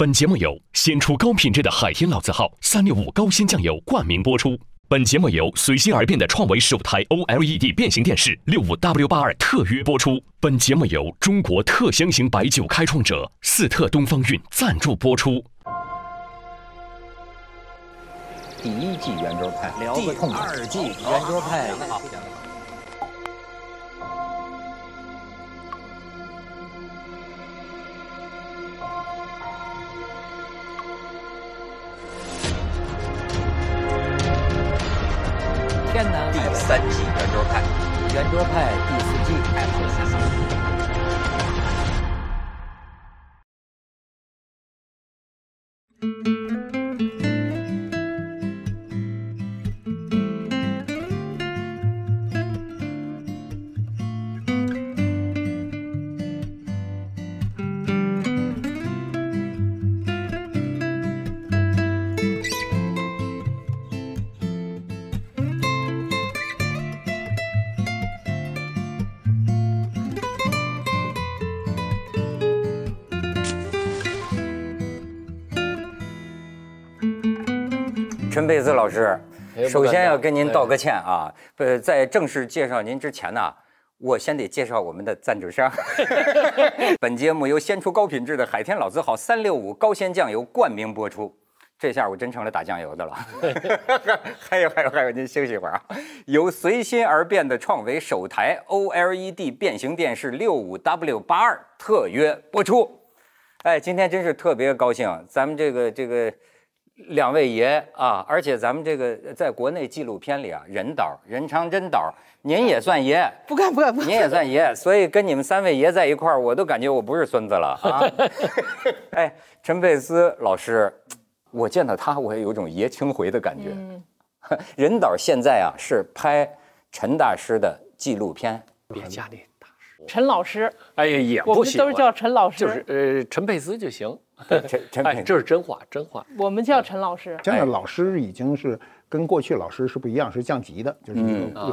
本节目由先出高品质的海天老字号三六五高鲜酱油冠名播出。本节目由随心而变的创维十五台 OLED 变形电视六五 W 八二特约播出。本节目由中国特香型白酒开创者四特东方韵赞助播出。第一季圆桌派，聊个痛快。二季圆桌派，第三季圆桌派，圆桌派第四季，哎，好了，谢谢。陈佩斯老师哎，首先要跟您道个歉啊！呃，在正式介绍您之前呢，我先得介绍我们的赞助商。本节目由先出高品质的海天老字号三六五高鲜酱油冠名播出。这下我真成了打酱油的了。还有还有还有，您休息一会儿啊。由随心而变的创维首台 OLED 变形电视六五 W 八二特约播出。哎，今天真是特别高兴，咱们这个这个两位爷啊，而且咱们这个在国内纪录片里啊，任导任长真导，您也算爷，不敢不敢不敢。您也算爷，所以跟你们三位爷在一块儿，我都感觉我不是孙子了啊。哎，陈佩斯老师，我见到他，我也有种爷青回的感觉。任导现在啊是拍陈大师的纪录片，别家里大师，陈老师，哎呀，也不行，们都是叫陈老师，就是呃陈佩斯就行。陈陈哎，这是真话，真话。我们叫陈老师。现在老师已经是跟过去老师是不一样，是降级的，就是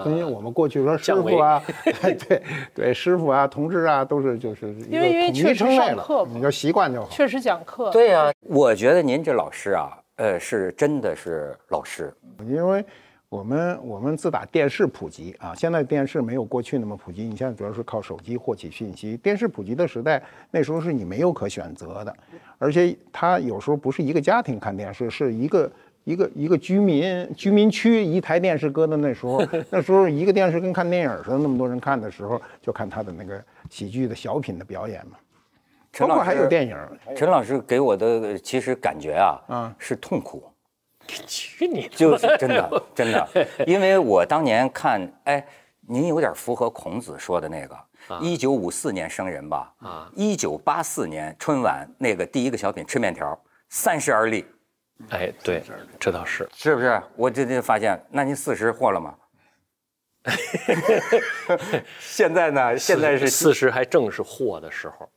跟我们过去说师降傅啊，对对，师傅啊、同志啊，都是就是因为因为确实上课，你就习惯就好。确实讲课，对呀、我觉得您这老师啊，呃，是真的是老师。因为我们我们自打电视普及啊，现在电视没有过去那么普及，你现在主要是靠手机获取信息。电视普及的时代，那时候是你没有可选择的，而且它有时候不是一个家庭看电视，是一个。一个一个居民居民区一台电视搁的那时候，那时候一个电视跟看电影似的，那么多人看的时候，就看他的那个喜剧的小品的表演嘛，陈老包括还有电影。陈老师给我的呃其实感觉啊，嗯是痛苦，去你的！就是真的真的，因为我当年看，哎，您有点符合孔子说的那个，一九五四年生人吧，啊一九八四年春晚那个第一个小品吃面条，三十而立，哎，对，这倒是。是不是？我这这发现，那您四十获了吗？现在呢？现在是四十，还正是惑的时候，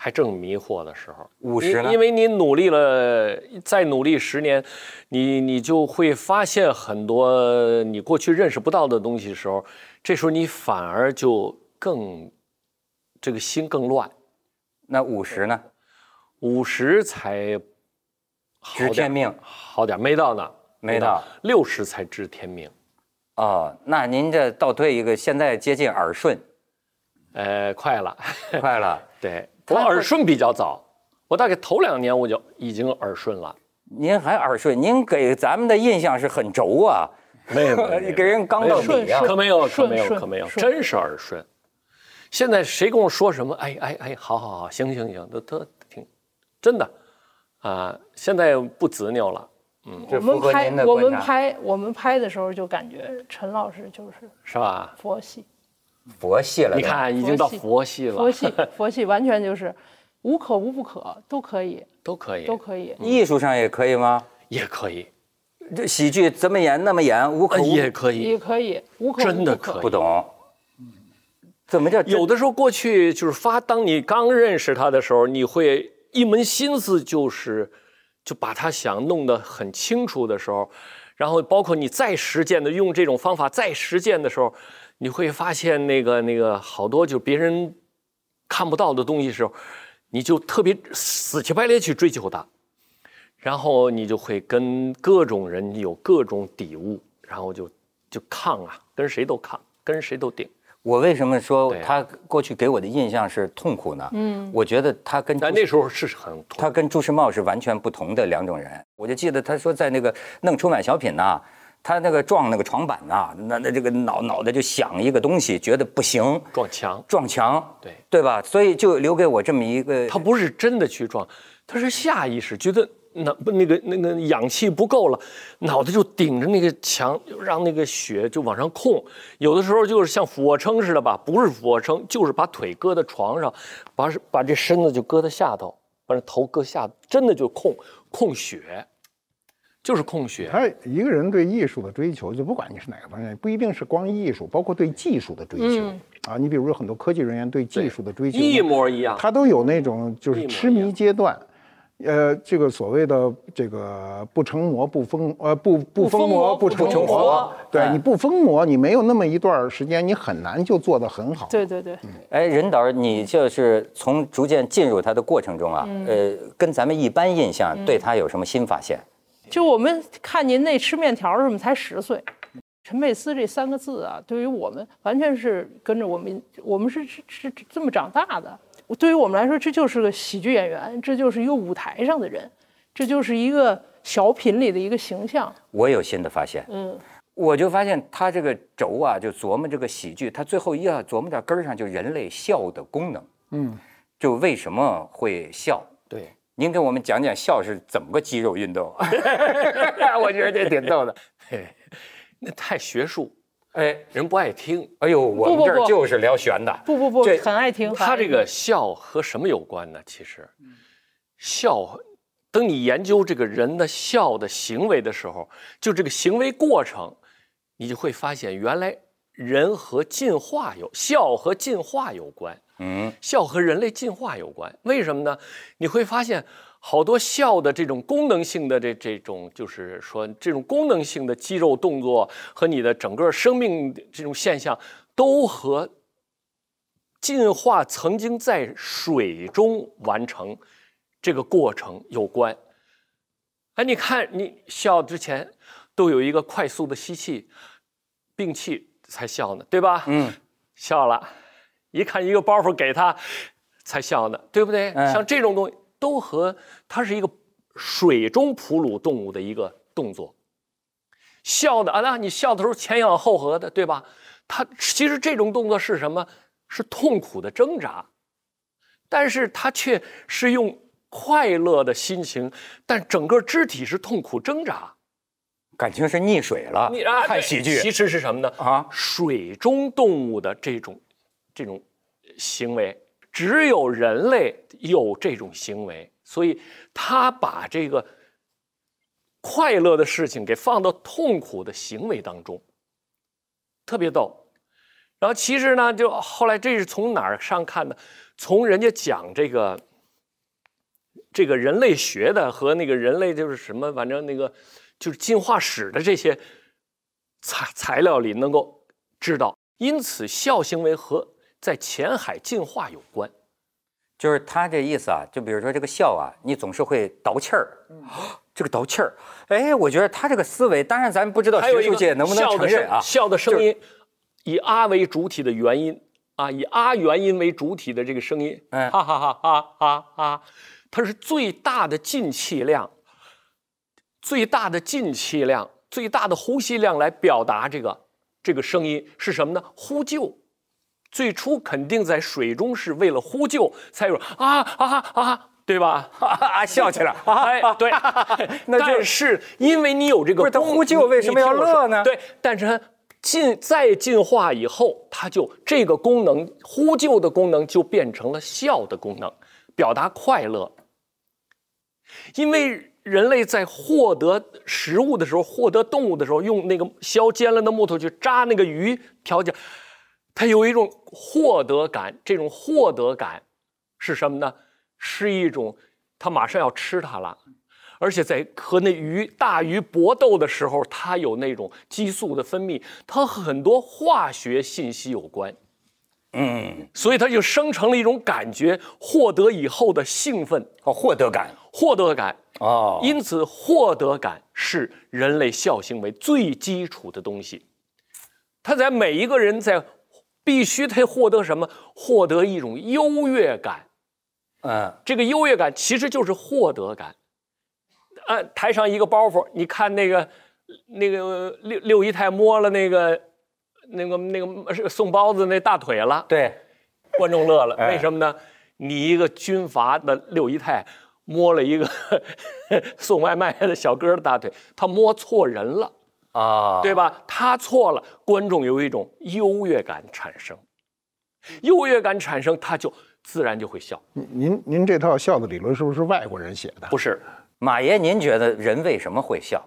还正迷惑的时候。50呢因因为你努力了，再努力十年，你你就会发现很多你过去认识不到的东西的时候，这时候你反而就更这个心更乱。那五十呢？五十才知天命好点，没到呢，没到，六十才知天命。哦，那您这倒退一个，现在接近耳顺，呃，快了，快了。对我耳顺比较早，我大概头两年我就已经耳顺了。您还耳顺，您给咱们的印象是很轴啊，没有，给人刚到底啊。可没有，可没有，可没有，真是耳顺。现在谁跟我说什么？哎哎哎，好好好，行行行，都都挺真的啊、现在不执拗了，嗯我们拍我们。拍我们拍的时候就感觉陈老师就是是吧？佛系，佛系了，你看，已经到佛系了，佛系 佛系完全就是无可无不可，都可以。都可以，都可以。艺术上也可以吗？也可以，这喜剧怎么演那么演，无可呃无也可以，也可以，无可真的无不可。可以。不懂。怎么叫有的时候过去就是发，当你刚认识他的时候，你会一门心思就是就把他想弄得很清楚的时候，然后包括你再实践的用这种方法再实践的时候，你会发现那个那个好多就别人看不到的东西的时候，你就特别死乞白赖去追求它，然后你就会跟各种人有各种抵触，然后就就抗啊，跟谁都抗，跟谁都顶。我为什么说他过去给我的印象是痛苦呢？嗯，我觉得他跟但那时候是很痛他跟朱时茂是完全不同的两种人。我就记得他说在那个弄春晚小品呐、他那个撞那个床板呐、那那这个脑脑袋就想一个东西，觉得不行，撞墙，撞墙，对对吧？所以就留给我这么一个，他不是真的去撞，他是下意识觉得那不那个那个氧气不够了，脑袋就顶着那个墙，让那个血就往上控。有的时候就是像俯卧撑似的吧，不是俯卧撑，就是把腿搁在床上，把把这身子就搁在下头，把这头搁下，真的就控控血，就是空穴。他一个人对艺术的追求，就不管你是哪个方面，不一定是光艺术，包括对技术的追求、啊。你比如说很多科技人员对技术的追求，一模一样。他都有那种就是痴迷阶段。呃，这个所谓的这个不成魔不疯，呃不不疯魔不成活，对你不疯魔，你没有那么一段时间，你很难就做得很好。对对对，哎，任导，你就是从逐渐进入他的过程中啊，呃，跟咱们一般印象对他有什么新发现？就我们看您那吃面条的时候才十岁，陈佩斯这三个字啊，对于我们完全是跟着我们，我们是是是这么长大的。对于我们来说，这就是个喜剧演员，这就是一个舞台上的人，这就是一个小品里的一个形象。我有新的发现，嗯，我就发现他这个轴啊，就琢磨这个喜剧，他最后一要琢磨到根儿上，就人类笑的功能，嗯，就为什么会笑？对，您给我们讲讲笑是怎么个肌肉运动？我觉得这挺逗的。嘿，那太学术，哎，人不爱听。哎呦，我们这儿就是聊玄的。不不不这，很爱听。他这个笑和什么有关呢？其实，笑，等你研究这个人的笑的行为的时候，就这个行为过程，你就会发现，原来人和进化有笑和进化有关，嗯，笑和人类进化有关。为什么呢？你会发现。好多笑的这种功能性的这这种，就是说这种功能性的肌肉动作和你的整个生命这种现象，都和进化曾经在水中完成这个过程有关。哎，你看，你笑之前都有一个快速的吸气、屏气才笑呢，对吧？嗯，笑了，一看一个包袱给他，才笑呢，对不对？嗯像这种东西都和它是一个水中哺乳动物的一个动作。笑的啊，那你笑的时候前仰后合的，对吧？它其实这种动作是什么？是痛苦的挣扎，但是它却是用快乐的心情，但整个肢体是痛苦挣扎。感情是溺水了。你啊，看喜剧其实是什么呢？啊，水中动物的这种这种行为，只有人类有这种行为，所以他把这个快乐的事情给放到痛苦的行为当中，特别逗。然后其实呢，就后来这是从哪儿上看的？从人家讲这个这个人类学的和那个人类就是什么，反正那个就是进化史的这些材材料里能够知道。因此，笑行为和在浅海进化有关。就是他这意思啊，就比如说这个笑啊，你总是会倒气儿，这个倒气儿，哎，我觉得他这个思维，当然咱不知道学术界能不能承认啊声，笑的声音，以啊为主体的元音啊，以啊元音为主体的这个声音，嗯哈哈哈哈哈哈，它是最大的进气量，最大的进气量，最大的呼吸量来表达这个这个声音是什么呢？呼救。最初肯定在水中是为了呼救，才有啊啊啊，对吧？啊，笑起来，啊 哎，对，那就但是因为你有这个不是他呼救为什么要乐呢对，但是它进再进化以后，它就这个功能呼救的功能就变成了笑的功能，表达快乐。因为人类在获得食物的时候，获得动物的时候，用那个削尖了的木头去扎那个鱼调节，它有一种获得感。这种获得感是什么呢？是一种，它马上要吃它了，而且在和那鱼大鱼搏斗的时候，它有那种激素的分泌，它和很多化学信息有关。嗯，所以他就生成了一种感觉，获得以后的兴奋、哦，获得感获得感。哦，因此，获得感是人类孝行为最基础的东西。他在每一个人在必须他获得什么？获得一种优越感。嗯这个优越感其实就是获得感。啊，台上一个包袱，你看那个那个六六姨太摸了那个那个那个是送包子那大腿了，对，观众乐了，哎为什么呢？你一个军阀的六姨太摸了一个 送外卖的小哥的大腿，他摸错人了，啊，对吧？他错了，观众有一种优越感产生，优越感产生，他就自然就会笑。您您您这套笑的理论是不是外国人写的？不是，马爷，您觉得人为什么会笑？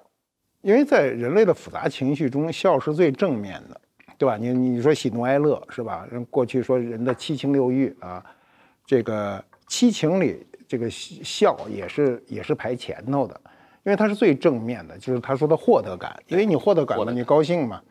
因为在人类的复杂情绪中，笑是最正面的，对吧？你你说喜怒哀乐是吧？人过去说人的七情六欲啊，这个七情里这个笑也是也是排前头的，因为它是最正面的，就是他说的获得感，因为你获得感了，你高兴嘛。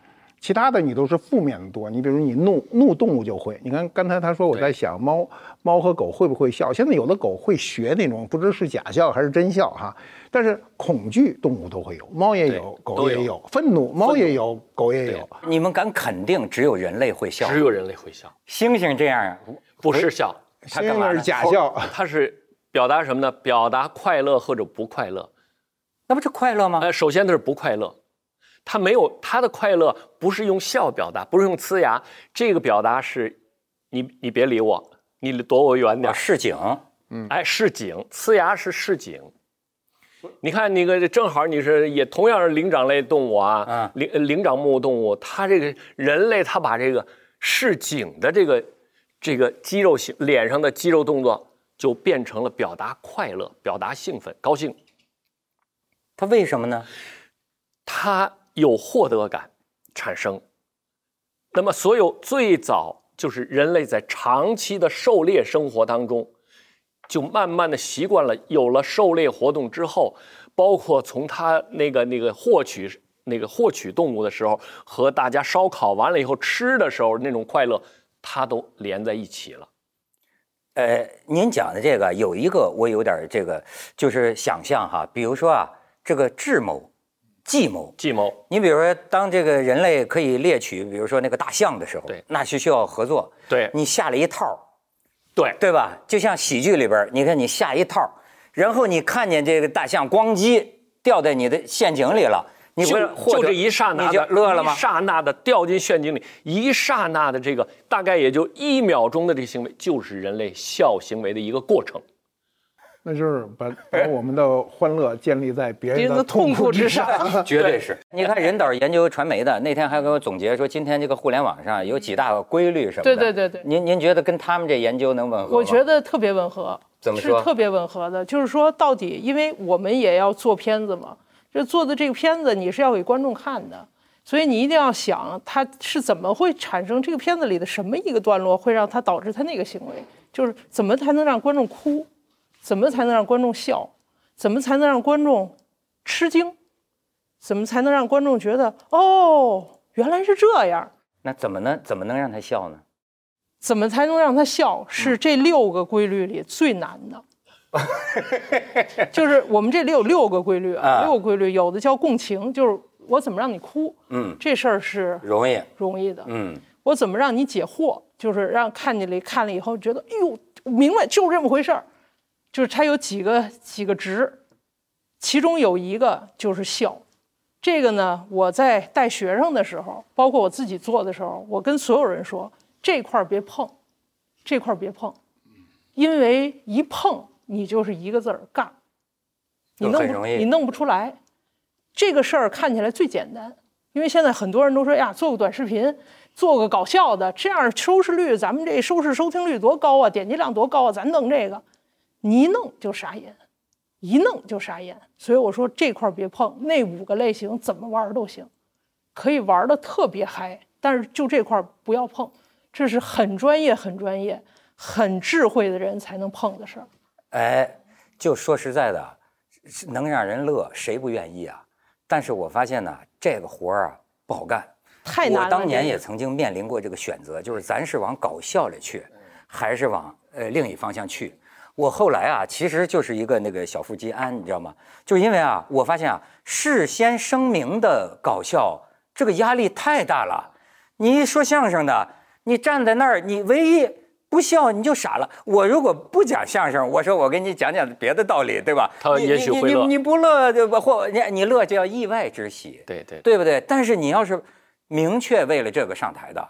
其他的你都是负面的多，你比如你怒怒动物就会，你看刚才他说我在想猫猫和狗会不会笑，现在有的狗会学那种不知是假笑还是真笑哈，但是恐惧动物都会有，猫也有，狗也有，愤怒猫也有，狗也有，你们敢肯定只有人类会笑？只有人类会笑，猩猩这样啊？不是笑，他干嘛呢那是假笑，它是表达什么呢？表达快乐或者不快乐。那不是快乐吗？呃，首先它是不快乐，他没有他的快乐不是用笑表达，不是用呲牙，这个表达是，你你别理我，你躲我远点啊，。示警。哎，示警，呲牙是示警。你看那个正好你是也同样是灵长类动物啊嗯，灵灵长目动物，它这个人类它把这个示警的这个这个肌肉型脸上的肌肉动作就变成了表达快乐、表达兴奋、高兴。他为什么呢？它有获得感产生。那么，所有最早就是人类在长期的狩猎生活当中，就慢慢的习惯了，有了狩猎活动之后，包括从他那个那个获取那个获取动物的时候，和大家烧烤完了以后吃的时候那种快乐，它都连在一起了。呃，您讲的这个有一个我有点这个就是想象哈，比如说啊，这个智谋、计谋。计谋，你比如说，当这个人类可以猎取，比如说那个大象的时候，对那是需要合作。对你下了一套，对对吧？就像喜剧里边，你看你下一套，然后你看见这个大象咣叽掉在你的陷阱里了，你就为了获得就这一刹那你就的乐了吗一？刹那的掉进陷阱里，一刹那的这个大概也就一秒钟的这个行为，就是人类笑行为的一个过程。那就是把把我们的欢乐建立在别别人的痛痛苦之上。绝对是。你看人导研究传媒的那天还给我总结说，今天这个互联网上有几大规律什么的。对对对对您您觉得跟他们这研究能吻合吗？我觉得特别吻合，怎么说是特别吻合的。就是说，到底因为我们也要做片子嘛，这做的这个片子你是要给观众看的，所以你一定要想他是怎么会产生这个片子里的什么一个段落会让他导致他那个行为，就是怎么才能让观众哭，怎么才能让观众笑，怎么才能让观众吃惊，怎么才能让观众觉得哦原来是这样。那怎么能怎么能让他笑呢？怎么才能让他笑？是这六个规律里最难的。就是我们这里有六个规律啊啊，六个规律，有的叫共情，就是我怎么让你哭，嗯，这事儿是容易。容易的。嗯，我怎么让你解惑，就是让看见了看了以后觉得，哎呦，明白，就是这么回事儿。就是它有几个几个值，其中有一个就是笑。这个呢，我在带学生的时候，包括我自己做的时候，我跟所有人说，这块儿别碰，这块儿别碰，因为一碰你就是一个字儿干，你弄不你弄不出来。这个事儿看起来最简单，因为现在很多人都说呀，做个短视频，做个搞笑的，这样收视率，咱们这收视收听率多高啊，点击量多高啊，咱弄这个，你一弄就傻眼，一弄就傻眼。所以我说这块别碰，那五个类型怎么玩都行，可以玩的特别嗨，但是就这块不要碰，这是很专业、很专业、很智慧的人才能碰的事儿。哎，就说实在的，能让人乐，谁不愿意啊？但是我发现呢，这个活儿啊不好干，太难了。我当年也曾经面临过这个选择，就是咱是往搞笑里去，还是往呃另一方向去。我后来啊，其实就是一个那个小腹肌安，你知道吗？就是因为啊，我发现啊，事先声明的搞笑，这个压力太大了。你一说相声的，你站在那儿，你唯一不笑你就傻了。我如果不讲相声，我说我给你讲讲别的道理，对吧？他你也许会乐你你你不乐对吧？或你你乐就叫意外之喜。对对对不对？但是你要是明确为了这个上台的，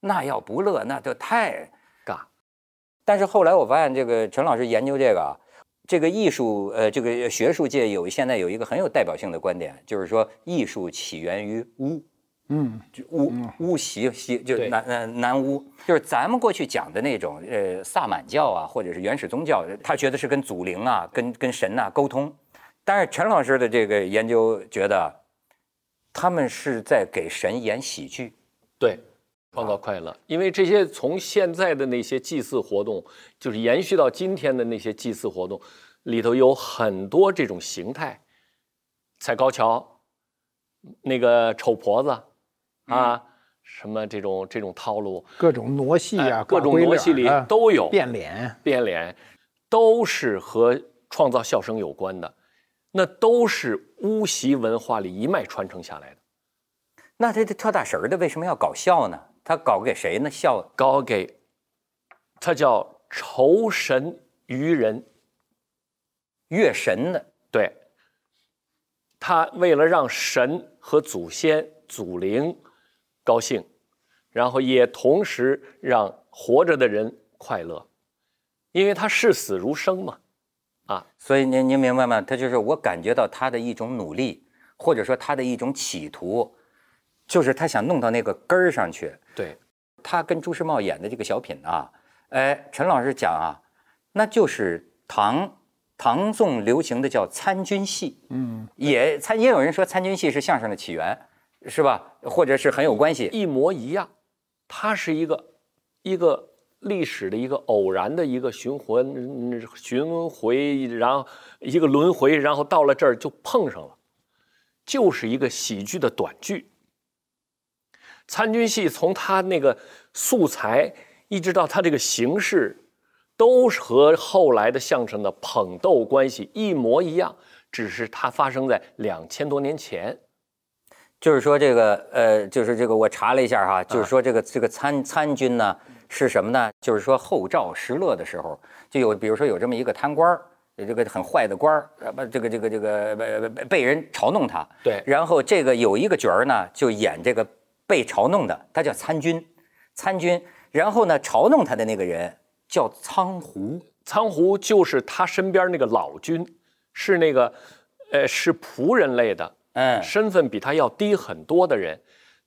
那要不乐那就太尬。但是后来我发现，这个陈老师研究这个啊，这个艺术呃，这个学术界有现在有一个很有代表性的观点，就是说艺术起源于巫。嗯，就巫巫习习就是对。南呃南巫，就是咱们过去讲的那种呃萨满教啊，或者是原始宗教，他觉得是跟祖灵啊、跟跟神呐、沟通，但是陈老师的这个研究觉得，他们是在给神演喜剧。对，创造快乐。因为这些从现在的那些祭祀活动，就是延续到今天的那些祭祀活动里头，有很多这种形态，踩高跷，那个丑婆子，啊，什么这种这种套路，各种傩戏啊，哎各种傩戏里都有变脸，变脸，都是和创造笑声有关的，那都是巫习文化里一脉传承下来的。那这这跳大神儿的为什么要搞笑呢？他搞给谁呢？笑搞给，他叫酬神于人。乐神的，对，他为了让神和祖先、祖灵高兴，然后也同时让活着的人快乐，因为他视死如生嘛。啊所以您您明白吗？他就是我感觉到他的一种努力，或者说他的一种企图，就是他想弄到那个根儿上去。对，他跟朱时茂演的这个小品啊，哎，陈老师讲啊，那就是唐唐宋流行的叫参军戏，嗯，也参也有人说参军戏是相声的起源，是吧？或者是很有关系。一模一样，它是一个一个历史的一个偶然的一个循环嗯巡回，然后一个轮回，然后到了这儿就碰上了，就是一个喜剧的短剧。参军戏从它那个素材一直到它这个形式，都是和后来的相声的捧逗关系一模一样，只是它发生在两千多年前。就是说这个呃，就是这个我查了一下哈，就是说这个这个参参军呢是什么呢？就是说后赵石勒的时候，就有比如说有这么一个贪官儿，这个很坏的官儿，呃不这个这个这个被被被人嘲弄他，对然后这个有一个角儿呢就演这个被嘲弄的，他叫参军，参军，然后呢嘲弄他的那个人叫苍胡，苍胡就是他身边那个老军，是那个，呃，是仆人类的，嗯。身份比他要低很多的人，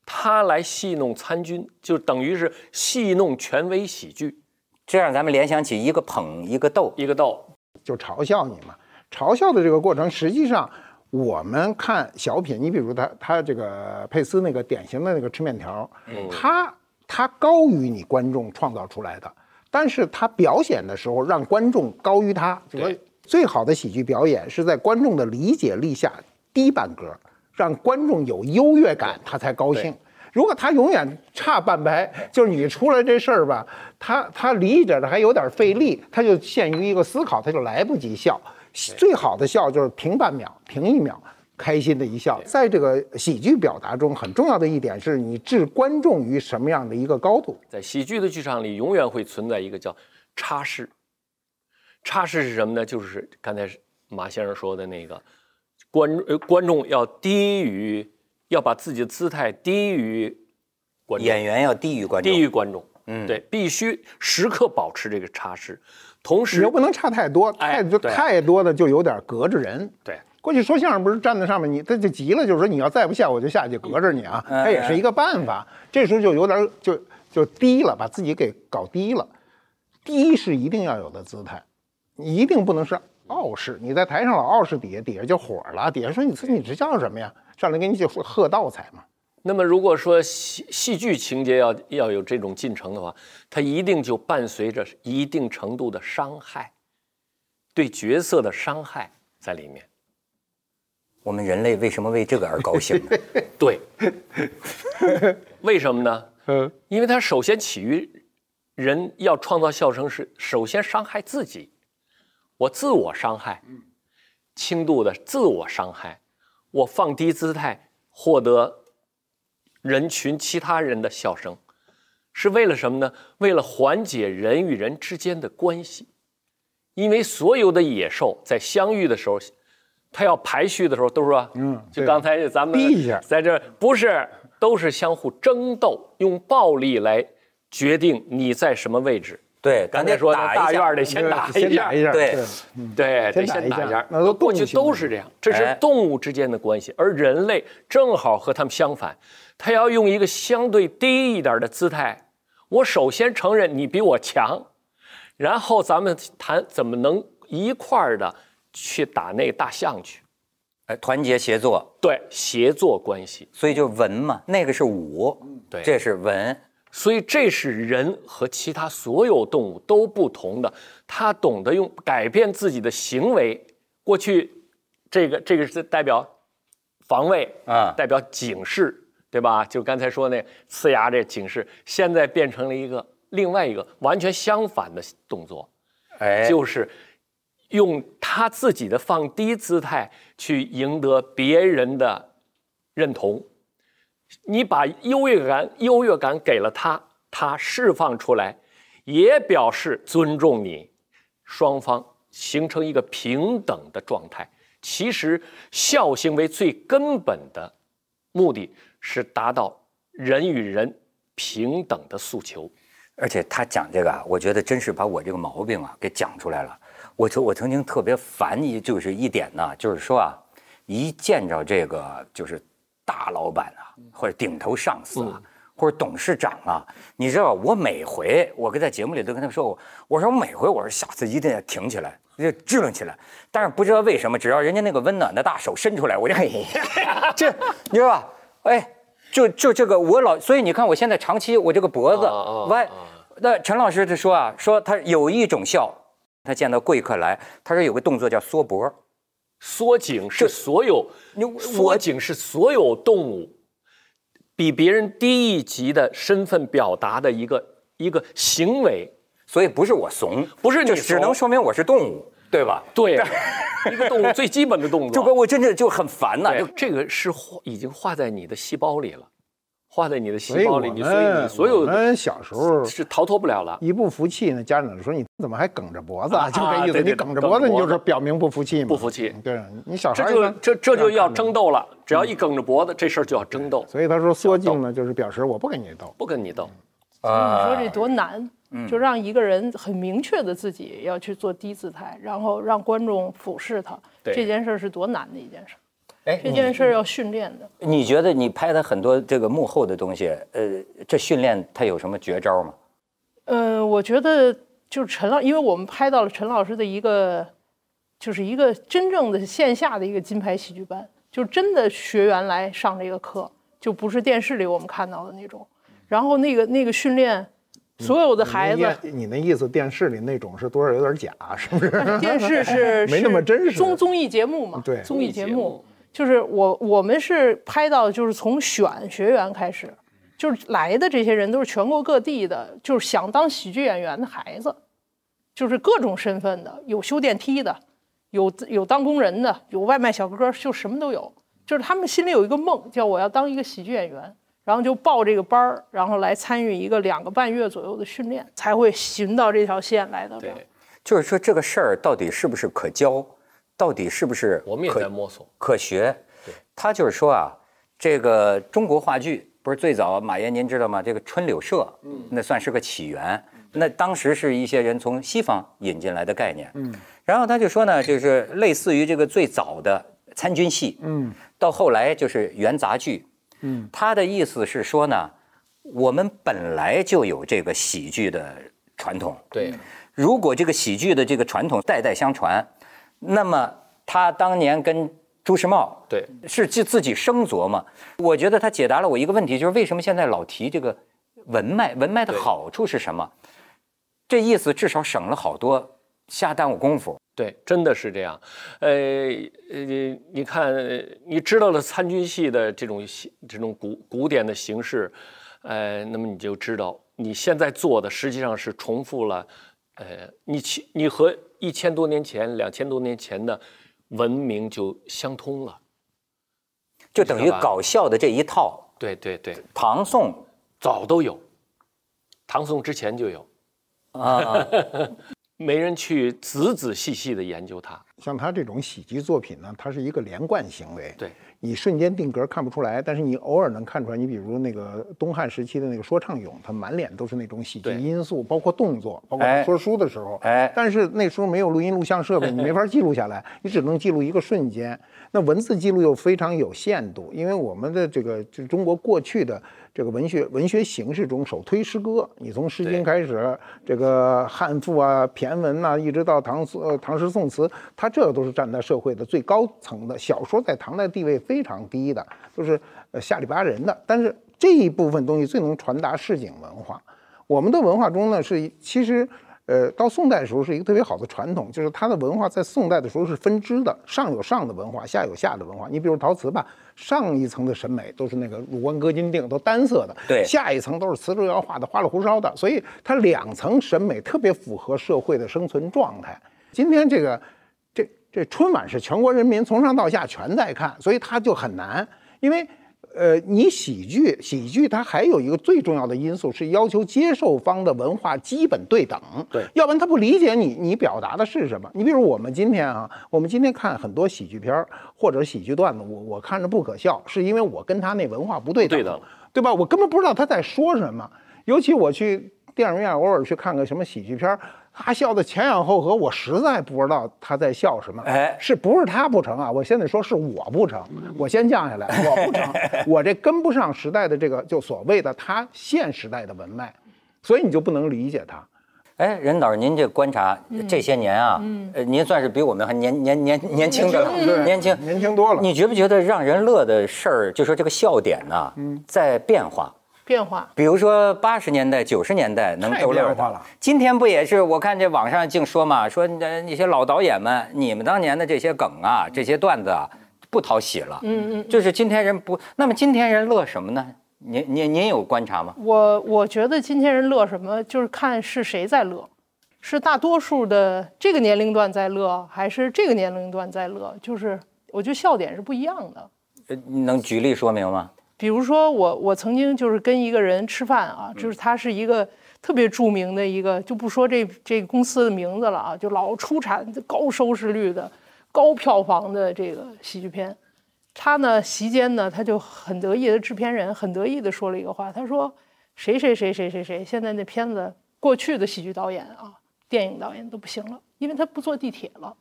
他来戏弄参军，就等于是戏弄权威喜剧，这让咱们联想起一个捧一个逗，一个逗。就嘲笑你嘛。嘲笑的这个过程，实际上我们看小品，你比如他他这个佩斯那个典型的那个吃面条，他他高于你观众创造出来的，但是他表演的时候让观众高于他。对最好的喜剧表演是在观众的理解力下低半格，让观众有优越感，他才高兴。如果他永远差半拍，就是你出来这事儿吧，他他理解的还有点费力，他就陷于一个思考，他就来不及笑。最好的笑就是停半秒，停一秒，开心的一笑。在这个喜剧表达中，很重要的一点是你置观众于什么样的一个高度。在喜剧的剧场里，永远会存在一个叫差事。差事是什么呢？就是刚才马先生说的那个，观呃观众要低于，要把自己的姿态低于观众。演员要低于观众，低于观众，嗯对，必须时刻保持这个差势，同时你时又不能差太多，哎太就太多的就有点隔着人。对过去说相声不是站在上面，你他就急了，就是说你要再不下我就下去隔着你啊，嗯他也是一个办法。这时候就有点就就低了，把自己给搞低了。低是一定要有的姿态，你一定不能是傲视。你在台上老傲视，底下底下就火了，底下说你你这叫什么呀？上来给你就说喝倒彩嘛。那么如果说戏戏剧情节要要有这种进程的话，它一定就伴随着一定程度的伤害，对角色的伤害在里面。我们人类为什么为这个而高兴呢？对，为什么呢？嗯，因为它首先起于人要创造笑声是首先伤害自己，我自我伤害，轻度的自我伤害，我放低姿态获得人群其他人的笑声，是为了什么呢？为了缓解人与人之间的关系，因为所有的野兽在相遇的时候。它要排序的时候都是说，嗯，就刚才咱们在这不是都是相互争斗，用暴力来决定你在什么位置。对，刚才说打大院得先打一下，对，对，得先打一下。那过去都是这样，这是动物之间的关系，而人类正好和他们相反，他要用一个相对低一点的姿态。我首先承认你比我强，然后咱们谈怎么能一块儿的。去打那个大象去，哎，团结协作，对，协作关系，所以就文嘛，那个是武，对，这是文，所以这是人和其他所有动物都不同的，他懂得用改变自己的行为。过去，这个这个是代表防卫啊，代表警示，对吧？就刚才说那呲牙这警示，现在变成了一个另外一个完全相反的动作，哎，就是。用他自己的放低姿态去赢得别人的认同，你把优越感优越感给了他，他释放出来，也表示尊重你，双方形成一个平等的状态。其实孝行为最根本的目的是达到人与人平等的诉求。而且他讲这个啊，我觉得真是把我这个毛病啊给讲出来了。我曾我曾经特别烦一就是一点呢，就是说啊，一见着这个就是大老板啊，或者顶头上司啊，或者董事长啊，你知道我每回我跟在节目里都跟他们说过，我说我每回我说下次一定要挺起来，就支棱起来。但是不知道为什么，只要人家那个温暖的大手伸出来，我就嘿，这你知道吧？哎，就就这个我老，所以你看我现在长期我这个脖子歪。那陈老师就说啊，说他有一种笑。他见到贵客来，他说有个动作叫缩脖，缩颈是所有，缩颈是所有动物比别人低一级的身份表达的一个一个行为，所以不是我怂，不是你只能说明我是动物，对吧？对，一个动物最基本的动作，就跟我真的就很烦呐，就这个是画已经画在你的细胞里了。画在你的细胞里，你所以你所有我们小时候是逃脱不了了。一不服气呢，家长就说你怎么还梗着脖子啊？就这意思，你梗着脖子，你就是表明不服气嘛。不服气，对你小孩这就这这就要争斗了。只要一梗着脖子，这事儿就要争斗。所以他说缩颈呢，就是表示我不跟你斗，不跟你斗。啊，你说这多难，就让一个人很明确的自己要去做低姿态，然后让观众俯视他，这件事是多难的一件事。哎，这件事要训练的。你觉得你拍的很多这个幕后的东西，呃，这训练它有什么绝招吗？嗯，我觉得就是陈老，因为我们拍到了陈老师的一个，就是一个真正的线下的一个金牌喜剧班，就真的学员来上这个课，就不是电视里我们看到的那种。然后那个那个训练，所有的孩子，你那意思电视里那种是多少有点假，是不是？电视是 没那么真实，综综艺节目嘛，对，综艺节目。就是我，我们是拍到，就是从选学员开始，就是来的这些人都是全国各地的，就是想当喜剧演员的孩子，就是各种身份的，有修电梯的，有有当工人的，有外卖小哥，就什么都有。就是他们心里有一个梦，叫我要当一个喜剧演员，然后就报这个班儿，然后来参与一个两个半月左右的训练，才会寻到这条线来的。对，就是说这个事儿到底是不是可教？到底是不是？我们也在摸索，可学。他就是说啊，这个中国话剧不是最早，马爷您知道吗？这个春柳社，嗯，那算是个起源。那当时是一些人从西方引进来的概念，嗯。然后他就说呢，就是类似于这个最早的参军戏，嗯，到后来就是元杂剧，嗯。他的意思是说呢，我们本来就有这个喜剧的传统，对。如果这个喜剧的这个传统代代相传。那么他当年跟朱时茂对是自自己生琢磨，我觉得他解答了我一个问题，就是为什么现在老提这个文脉？文脉的好处是什么？这意思至少省了好多下耽误功夫。对，真的是这样。呃呃，你看，你知道了参军戏的这种这种古古典的形式，呃，那么你就知道你现在做的实际上是重复了，呃，你其你和一千多年前、两千多年前的文明就相通了，就等于搞笑的这一套。对对对，唐宋早都有，唐宋之前就有啊。没人去仔仔细细的研究它，像他这种喜剧作品呢，它是一个连贯行为。对，你瞬间定格看不出来，但是你偶尔能看出来。你比如那个东汉时期的那个说唱俑，他满脸都是那种喜剧因素，包括动作，包括说书的时候。哎，但是那时候没有录音录像设备，你没法记录下来，你只能记录一个瞬间。那文字记录又非常有限度，因为我们的这个就中国过去的。这个文学文学形式中，首推诗歌。你从《诗经》开始，这个汉赋啊、骈文呐，一直到唐呃唐诗宋词，它这个都是站在社会的最高层的。小说在唐代地位非常低的，就是呃下里巴人的。但是这一部分东西最能传达市井文化。我们的文化中呢，是其实。呃，到宋代的时候是一个特别好的传统，就是它的文化在宋代的时候是分支的，上有上的文化，下有下的文化。你比如陶瓷吧，上一层的审美都是那个入关歌金定，都单色的；对，下一层都是瓷砖窑画的，花里胡哨的。所以它两层审美特别符合社会的生存状态。今天这个，这这春晚是全国人民从上到下全在看，所以它就很难，因为。呃，你喜剧，喜剧它还有一个最重要的因素是要求接受方的文化基本对等，对，要不然他不理解你，你表达的是什么。你比如我们今天啊，我们今天看很多喜剧片儿或者喜剧段子，我我看着不可笑，是因为我跟他那文化不对等，对吧？我根本不知道他在说什么。尤其我去电影院偶尔去看个什么喜剧片儿。他笑的前仰后合，我实在不知道他在笑什么。哎，是不是他不成啊？我现在说是我不成，我先降下来，我不成，我这跟不上时代的这个就所谓的他现时代的文脉，所以你就不能理解他。哎，任导，您这观察这些年啊，呃，您算是比我们还年年年年轻的了年轻年轻多了。你觉不觉得让人乐的事儿，就说这个笑点呢，在变化？变化，比如说八十年代、九十年代能逗乐的，今天不也是？我看这网上净说嘛，说那那些老导演们，你们当年的这些梗啊，这些段子啊，不讨喜了。嗯嗯，就是今天人不，那么今天人乐什么呢？您您您有观察吗？我我觉得今天人乐什么，就是看是谁在乐，是大多数的这个年龄段在乐，还是这个年龄段在乐？就是我觉得笑点是不一样的。呃，能举例说明吗？比如说我我曾经就是跟一个人吃饭啊，就是他是一个特别著名的一个，就不说这这个公司的名字了啊，就老出产高收视率的、高票房的这个喜剧片。他呢席间呢，他就很得意的制片人很得意的说了一个话，他说谁谁谁谁谁谁现在那片子过去的喜剧导演啊，电影导演都不行了，因为他不坐地铁了，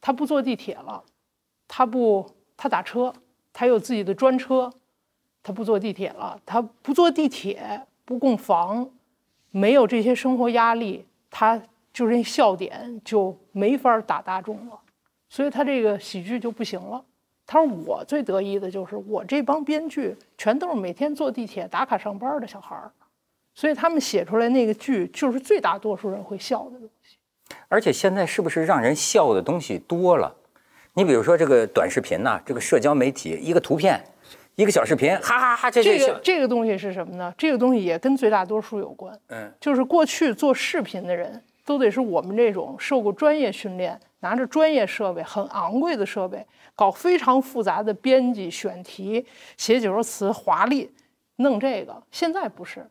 他不坐地铁了，他不他打车，他有自己的专车。他不坐地铁了，他不坐地铁，不供房，没有这些生活压力，他就这笑点就没法打大众了，所以他这个喜剧就不行了。他说我最得意的就是我这帮编剧全都是每天坐地铁打卡上班的小孩儿，所以他们写出来那个剧就是最大多数人会笑的东西。而且现在是不是让人笑的东西多了？你比如说这个短视频呐，这个社交媒体一个图片。一个小视频，哈哈哈！这这个这个东西是什么呢？这个东西也跟最大多数有关。嗯，就是过去做视频的人都得是我们这种受过专业训练、拿着专业设备、很昂贵的设备，搞非常复杂的编辑、选题、写几首词、华丽，弄这个。现在不是，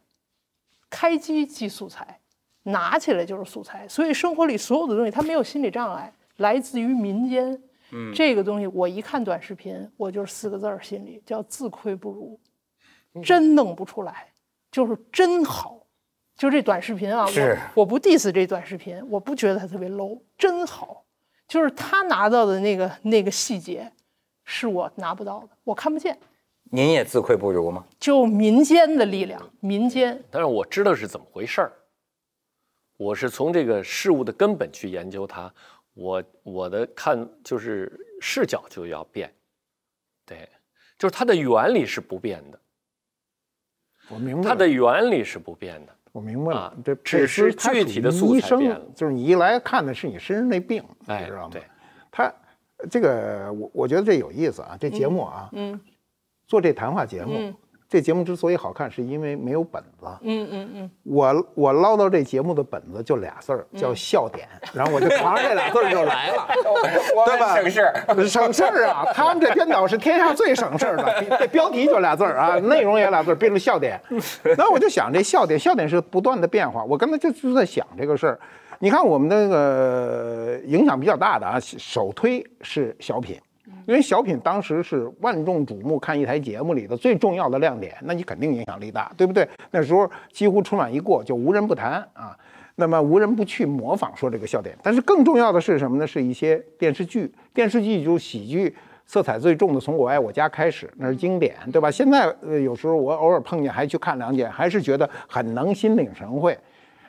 开机即素材，拿起来就是素材。所以生活里所有的东西，它没有心理障碍，来自于民间。嗯，这个东西我一看短视频，我就是四个字儿，心里叫自愧不如，真弄不出来，就是真好，就这短视频啊，我我不 diss 这短视频，我不觉得它特别 low，真好，就是他拿到的那个那个细节，是我拿不到的，我看不见。您也自愧不如吗？就民间的力量，民间。但是我知道是怎么回事儿，我是从这个事物的根本去研究它。我我的看就是视角就要变，对，就是它的原理是不变的。我明白。它的原理是不变的，我明白了啊，这只是具体的素材变了就是你一来看的是你身上那病，哎你知道吗对？他这个我我觉得这有意思啊，这节目啊，嗯做这谈话节目，嗯这节目之所以好看，是因为没有本子。嗯嗯嗯，我我唠叨这节目的本子就俩字儿，叫笑点，然后我就扛着这俩字儿就来了。对吧省事。省事儿啊！他们这编导是天下最省事儿的，这标题就俩字儿啊，内容也俩字儿，变成笑点。那我就想这笑点，笑点是不断的变化。我刚才就就在想这个事儿。你看我们那个影响比较大的啊，首推是小品，因为小品当时是万众瞩目看一台节目里的最重要的亮点，那你肯定影响力大，对不对？那时候几乎春晚一过就无人不谈啊。那么无人不去模仿说这个笑点，但是更重要的是什么呢？是一些电视剧，电视剧就喜剧色彩最重的，从《我爱我家》开始，那是经典，对吧？现在呃，有时候我偶尔碰见还去看两眼，还是觉得很能心领神会。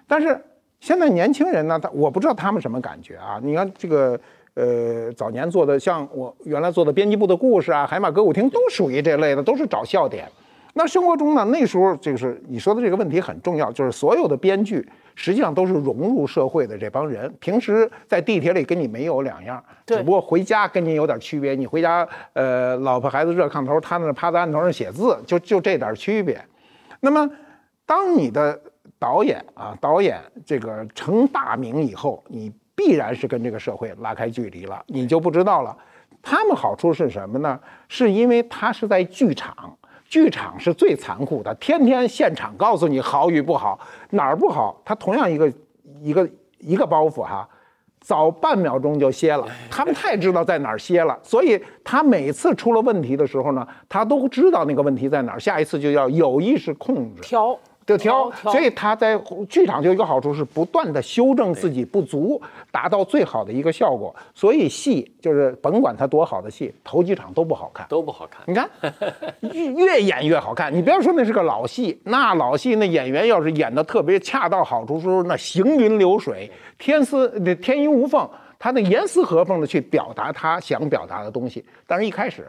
但是现在年轻人呢，他我不知道他们什么感觉啊？你看这个。呃，早年做的像我原来做的编辑部的故事啊，海马歌舞厅都属于这类的，都是找笑点。那生活中呢，那时候就是你说的这个问题很重要，就是所有的编剧实际上都是融入社会的这帮人，平时在地铁里跟你没有两样，对只不过回家跟你有点区别。你回家，呃，老婆孩子热炕头，他那趴在案头上写字，就就这点区别。那么，当你的导演啊，导演这个成大名以后，你必然是跟这个社会拉开距离了，你就不知道了。他们好处是什么呢？是因为他是在剧场，剧场是最残酷的，天天现场告诉你好与不好，哪儿不好，他同样一个一个一个包袱哈，早半秒钟就歇了。他们太知道在哪儿歇了，所以他每次出了问题的时候呢，他都知道那个问题在哪儿，下一次就要有意识控制。调就挑，所以他在剧场就有一个好处是不断的修正自己不足，达到最好的一个效果。所以戏就是甭管他多好的戏，头几场都不好看。都不好看。你看，越越演越好看。你不要说那是个老戏，那老戏那演员要是演的特别恰到好处时候，那行云流水，天丝那天衣无缝，他那严丝合缝的去表达他想表达的东西。但是一开始。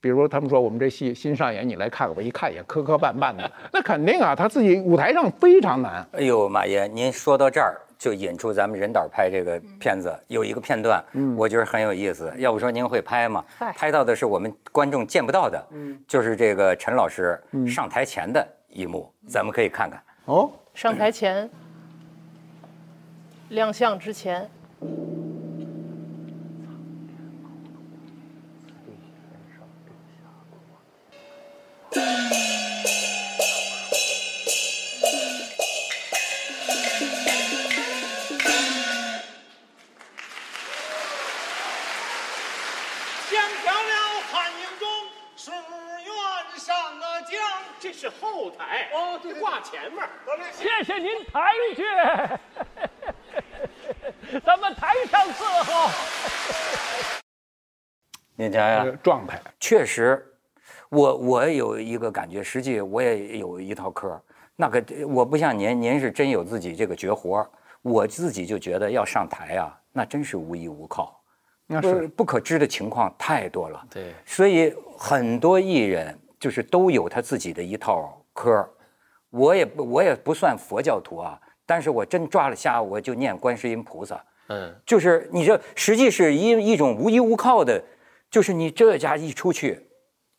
比如他们说我们这戏新上演，你来看看吧，一看也磕磕绊绊的，那肯定啊，他自己舞台上非常难。哎呦，马爷，您说到这儿就引出咱们人导拍这个片子有一个片段，我觉得很有意思。要不说您会拍吗？拍到的是我们观众见不到的，就是这个陈老师上台前的一幕，咱们可以看看。哦，上台前，亮相之前，将调了汉营中是院上的将，这是后台哦，对挂前面。谢谢您抬举，咱们台上伺候。您瞧瞧这个，状态，确实，我我有一个感觉，实际我也有一套科。那个我不像您，您是真有自己这个绝活儿我自己就觉得要上台啊，那真是无依无靠。那是不可知的情况太多了。对，所以很多艺人就是都有他自己的一套科儿我也不我也不算佛教徒啊，但是我真抓了瞎，我就念观世音菩萨。嗯，就是你这实际是一一种无依无靠的，就是你这家一出去，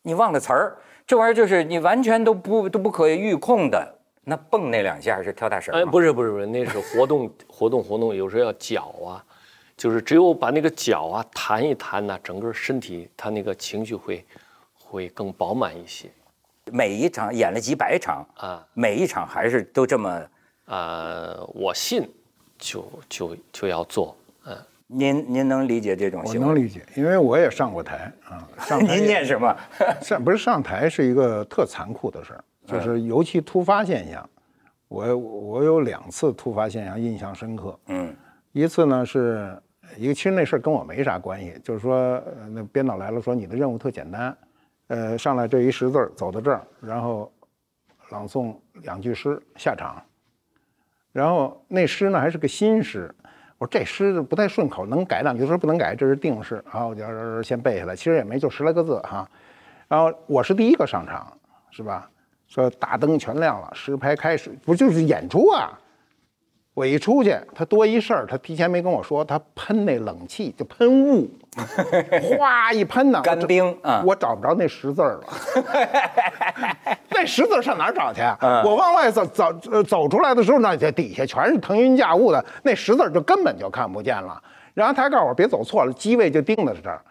你忘了词儿，这玩意儿就是你完全都不都不可预控的。那蹦那两下是跳大神哎，吗？不是不是不是，那是活动活动活动，有时候要脚啊，就是只有把那个脚啊弹一弹呐、整个身体他那个情绪会会更饱满一些每一场演了几百场，啊每一场还是都这么。啊、我信就就就要做，嗯，您您能理解这种我行为？能理解，因为我也上过台啊。上台 您念什么？上不是上台是一个特残酷的事儿，就是尤其突发现象。我我有两次突发现象印象深刻，嗯一次呢是一个，其实那事儿跟我没啥关系，就是说，呃那编导来了，说你的任务特简单，呃，上来这一识字儿，走到这儿，然后朗诵两句诗下场，然后那诗呢还是个新诗，我说这诗不太顺口，能改两句说不能改，这是定式，然后我就先背下来，其实也没就十来个字哈，然后我是第一个上场，是吧？说大灯全亮了，实拍开始，不就是演出啊？我一出去，他多一事儿，他提前没跟我说，他喷那冷气就喷雾，哗一喷呢，干冰啊我找不着那十字儿了。那十字上哪儿找去啊？嗯我往外走走呃走出来的时候，那这底下全是腾云驾雾的，那十字儿就根本就看不见了。然后他还告诉我别走错了，机位就定在这儿。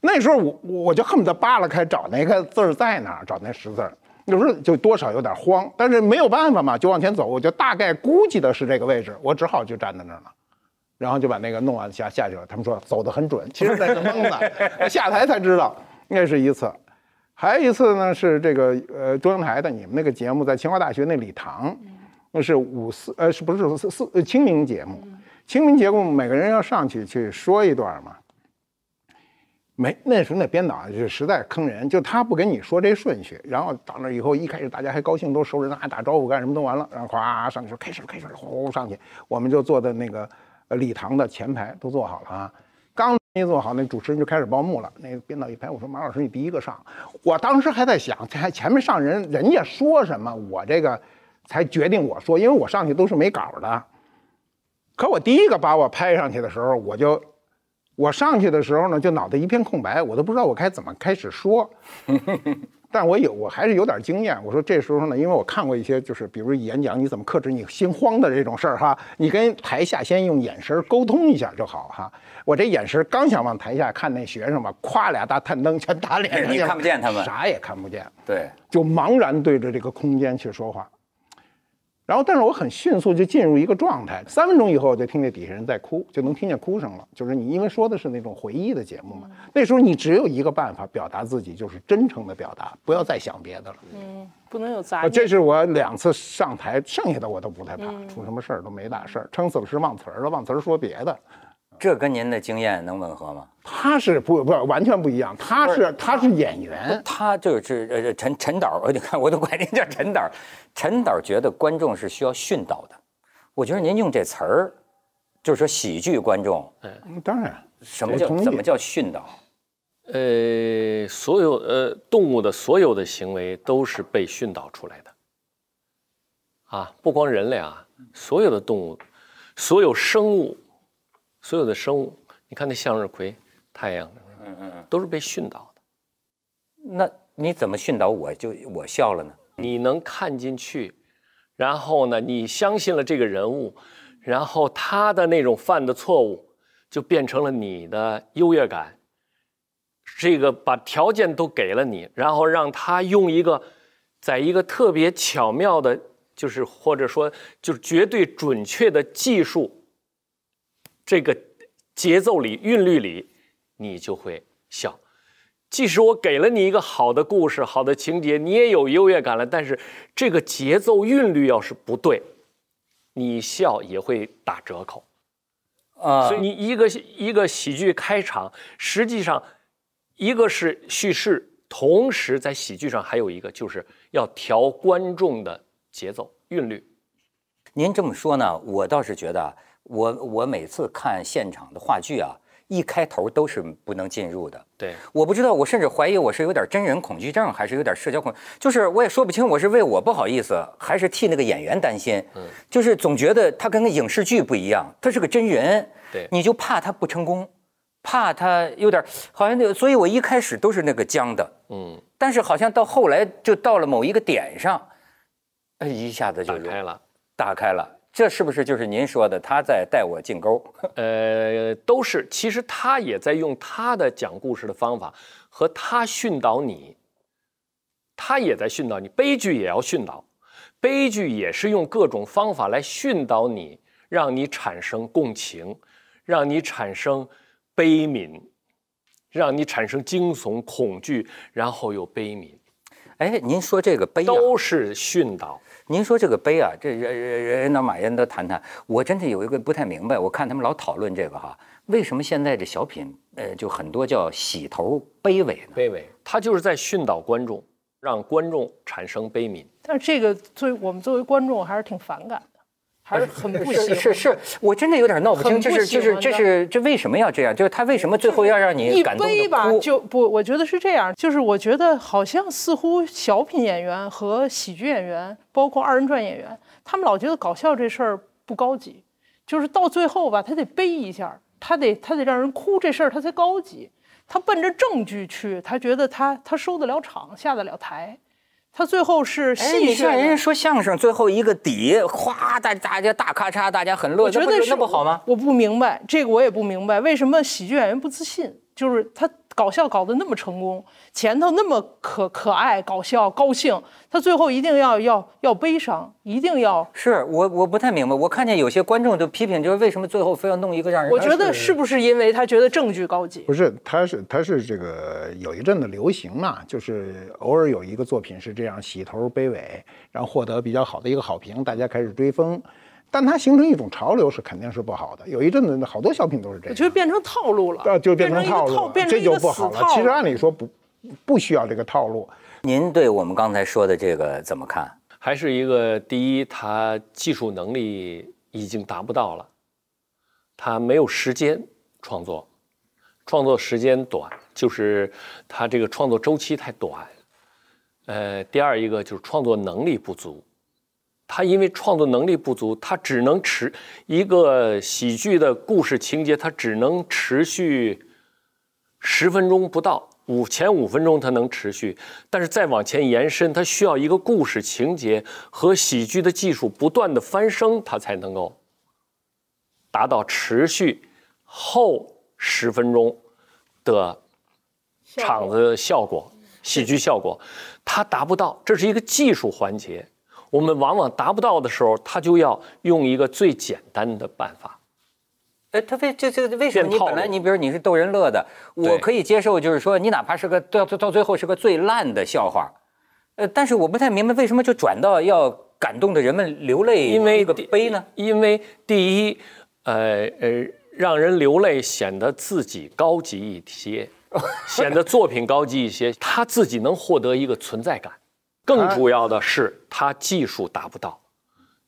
那时候我我就恨不得扒拉开找那个字儿在哪儿，找那十字儿。有时候就多少有点慌，但是没有办法嘛，就往前走。我就大概估计的是这个位置，我只好就站在那儿了。然后就把那个弄完下下去了。他们说走得很准，其实在这蒙的。下台才知道，那是一次。还有一次呢，是这个呃中央台的你们那个节目，在清华大学那礼堂，那是五四呃是不是四四呃清明节目？清明节目每个人要上去去说一段嘛。没，那时候那编导啊就实在坑人，就他不跟你说这顺序，然后到那以后，一开始大家还高兴，都熟人啊，打招呼干什么都完了，然后哗上去说开始了开始了，呼上去，我们就坐在那个礼堂的前排都坐好了啊。刚一坐好，那主持人就开始报幕了。那个编导一拍，我说马老师你第一个上。我当时还在想，还前面上人人家说什么，我这个才决定我说，因为我上去都是没稿的。可我第一个把我拍上去的时候，我就我上去的时候呢，就脑袋一片空白，我都不知道我该怎么开始说。但我有，我还是有点经验。我说这时候呢，因为我看过一些，就是比如演讲你怎么克制你心慌的这种事儿哈，你跟台下先用眼神沟通一下就好哈。我这眼神刚想往台下看那学生吧，咵俩大探灯全打脸上去了，你看不见他们啥也看不见。对，就茫然对着这个空间去说话。然后，但是我很迅速就进入一个状态，三分钟以后我就听见底下人在哭，就能听见哭声了。就是你因为说的是那种回忆的节目嘛，那时候你只有一个办法表达自己，就是真诚的表达，不要再想别的了。嗯不能有杂啊，念。这是我两次上台，剩下的我都不太怕，出什么事儿都没大事儿。撑死了是忘词儿了，忘词儿说别的。这跟您的经验能吻合吗？他是不不完全不一样，他是他是演员，他就是呃陈陈导，我你看我都管您叫陈导。陈导觉得观众是需要训导的，我觉得您用这词儿，就是说喜剧观众，嗯当然什么叫怎么叫训导？呃，所有呃动物的所有的行为都是被训导出来的，啊，不光人类啊，所有的动物，所有生物，所有的生物，你看那向日葵、太阳，嗯嗯嗯。都是被训导的。那你怎么训导我就我笑了呢？你能看进去，然后呢，你相信了这个人物，然后他的那种犯的错误就变成了你的优越感。这个把条件都给了你，然后让他用一个，在一个特别巧妙的，就是或者说就是绝对准确的技术，这个节奏里、韵律里，你就会笑。即使我给了你一个好的故事、好的情节，你也有优越感了，但是这个节奏韵律要是不对，你笑也会打折扣。啊所以你一个一个喜剧开场，实际上一个是叙事，同时在喜剧上还有一个就是要调观众的节奏韵律。您这么说呢，我倒是觉得啊，我我每次看现场的话剧啊，一开头都是不能进入的。对，我不知道，我甚至怀疑我是有点真人恐惧症，还是有点社交恐，就是我也说不清，我是为我不好意思，还是替那个演员担心。嗯，就是总觉得他跟个影视剧不一样，他是个真人，对你就怕他不成功，怕他有点好像那个，所以我一开始都是那个僵的，嗯，但是好像到后来就到了某一个点上，哎，一下子就打开了。打开了。这是不是就是您说的他在带我进沟？呃，都是，其实他也在用他的讲故事的方法和他训导你，他也在训导你，悲剧也要训导，悲剧也是用各种方法来训导你，让你产生共情，让你产生悲悯，让你产生惊悚、恐惧，然后又悲悯，哎，您说这个悲啊，都是训导。您说这个悲啊，这人人人那马人都谈谈。我真的有一个不太明白，我看他们老讨论这个哈，为什么现在这小品，呃，就很多叫洗头悲尾呢？卑尾，他就是在训导观众，让观众产生悲悯。但是这个作为我们作为观众还是挺反感的。还是很不喜欢。是是是，我真的有点闹不清，这是就是这是这为什么要这样？就是他为什么最后要让你一感动哭？就不，我觉得是这样，就是我觉得好像似乎小品演员和喜剧演员，包括二人转演员，他们老觉得搞笑这事儿不高级，就是到最后吧，他得悲一下，他得他得让人哭，这事儿他才高级。他奔着证据去，他觉得他他收得了场，下得了台，他最后是哎，戏谑你像人家。说相声最后一个底，哗，大大家大咔嚓，大家很乐，觉得是那不好吗？我不明白这个，我也不明白为什么喜剧演员不自信，就是他搞笑搞得那么成功，前头那么可可爱、搞笑、高兴，他最后一定要要要悲伤，一定要。是我我不太明白，我看见有些观众就批评，就是为什么最后非要弄一个让人我觉得是不是因为他觉得证据高级？不是，他是他是这个有一阵子流行嘛，就是偶尔有一个作品是这样洗头卑尾，然后获得比较好的一个好评，大家开始追风，但它形成一种潮流是肯定是不好的。有一阵子好多小品都是这样，我觉得变成套路了，啊就变成套路了，变成这就不好了。其实按理说不不需要这个套路，您对我们刚才说的这个怎么看？还是一个第一，他技术能力已经达不到了，他没有时间创作，创作时间短，就是他这个创作周期太短。呃，第二一个就是创作能力不足，他因为创作能力不足，他只能持一个喜剧的故事情节，他只能持续十分钟不到，五前五分钟他能持续，但是再往前延伸，他需要一个故事情节和喜剧的技术不断的翻升，他才能够达到持续后十分钟的场子效果、喜剧效果，他达不到，这是一个技术环节。我们往往达不到的时候，他就要用一个最简单的办法。哎，他为这这为什么你本来你比如你是逗人乐的，我可以接受，就是说你哪怕是个到到最后是个最烂的笑话，呃，但是我不太明白为什么就转到要感动的人们流泪，因为第悲呢？因为第一，呃呃，让人流泪显得自己高级一些，显得作品高级一些，他自己能获得一个存在感。更主要的是，他技术达不到，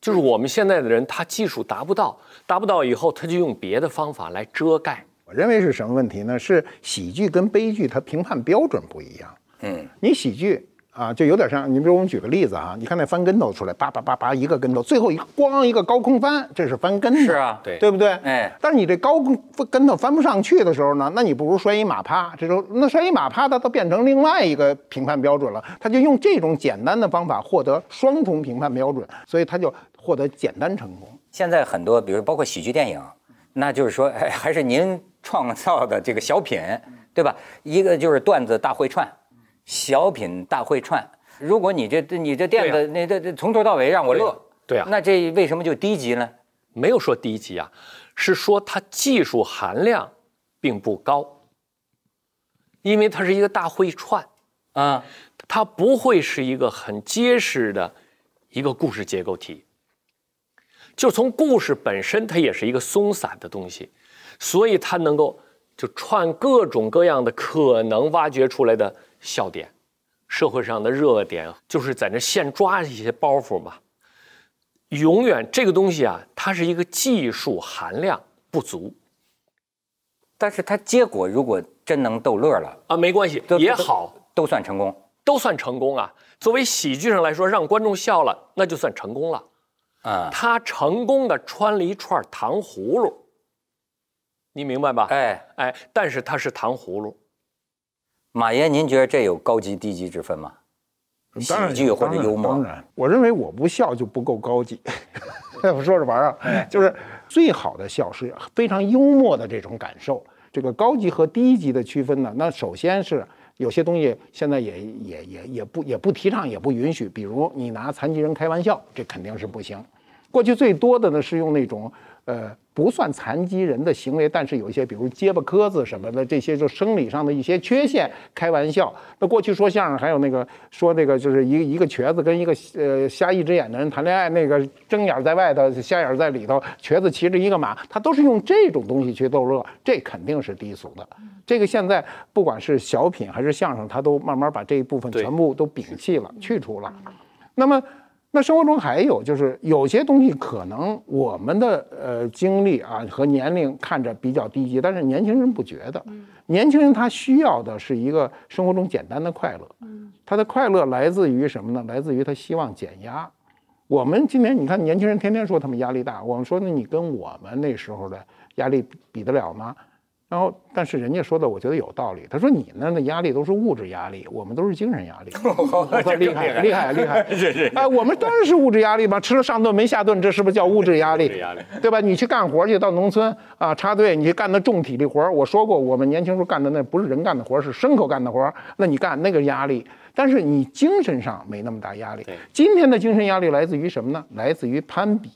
就是我们现在的人，他技术达不到，达不到以后，他就用别的方法来遮盖。我认为是什么问题呢？是喜剧跟悲剧它评判标准不一样。嗯，你喜剧啊，就有点像你比如我们举个例子啊，你看那翻跟头出来，叭叭叭叭一个跟头，最后一个咣一个高空翻，这是翻跟头，是啊对对不对？哎但是你这高空跟头翻不上去的时候呢，那你不如摔一马趴，这时候那摔一马趴，它都变成另外一个评判标准了，他就用这种简单的方法获得双重评判标准，所以他就获得简单成功。现在很多，比如包括喜剧电影，那就是说，哎，还是您创造的这个小品，对吧？一个就是段子大会串，小品大会串。如果你这你这垫子，对你这这从头到尾让我乐，对啊那这为什么就低级呢？没有说低级啊，是说它技术含量并不高，因为它是一个大会串。啊，它不会是一个很结实的一个故事结构体。就从故事本身，它也是一个松散的东西，所以它能够就串各种各样的可能挖掘出来的笑点，社会上的热点，就是在那现抓一些包袱嘛。永远这个东西啊，它是一个技术含量不足但是它结果如果真能逗乐了，啊，没关系也好，都算成功。都算成功啊。作为喜剧上来说，让观众笑了，那就算成功了。啊，他成功的穿了一串糖葫芦，你明白吧？哎，哎，但是它是糖葫芦，马爷，您觉得这有高级低级之分吗？当然喜剧或者幽默当然，我认为我不笑就不够高级。我说着玩儿啊，就是最好的笑是非常幽默的这种感受。这个高级和低级的区分呢，那首先是有些东西现在也也也也不也不提倡，也不允许。比如你拿残疾人开玩笑，这肯定是不行。过去最多的呢是用那种呃不算残疾人的行为，但是有一些比如结巴磕子什么的这些就生理上的一些缺陷开玩笑。那过去说相声还有那个说那个就是一个一个瘸子跟一个呃瞎一只眼的人谈恋爱，那个睁眼在外头，瞎眼在里头，瘸子骑着一个马，他都是用这种东西去逗乐，这肯定是低俗的。这个现在不管是小品还是相声，他都慢慢把这一部分全部都摒弃了、去除了。那么，那生活中还有就是有些东西可能我们的呃经历啊和年龄看着比较低级，但是年轻人不觉得。年轻人他需要的是一个生活中简单的快乐。他的快乐来自于什么呢？来自于他希望减压。我们今天你看年轻人天天说他们压力大，我们说那你跟我们那时候的压力比得了吗？然后，但是人家说的我觉得有道理。他说你那的压力都是物质压力，我们都是精神压力。我说厉害厉害厉害！是是啊，我们当然是物质压力嘛，吃了上顿没下顿，这是不是叫物质压力？压力对吧？你去干活去，到农村啊插队，你去干那重体力活儿我说过，我们年轻时候干的那不是人干的活儿是牲口干的活儿那你干那个压力，但是你精神上没那么大压力对。今天的精神压力来自于什么呢？来自于攀比。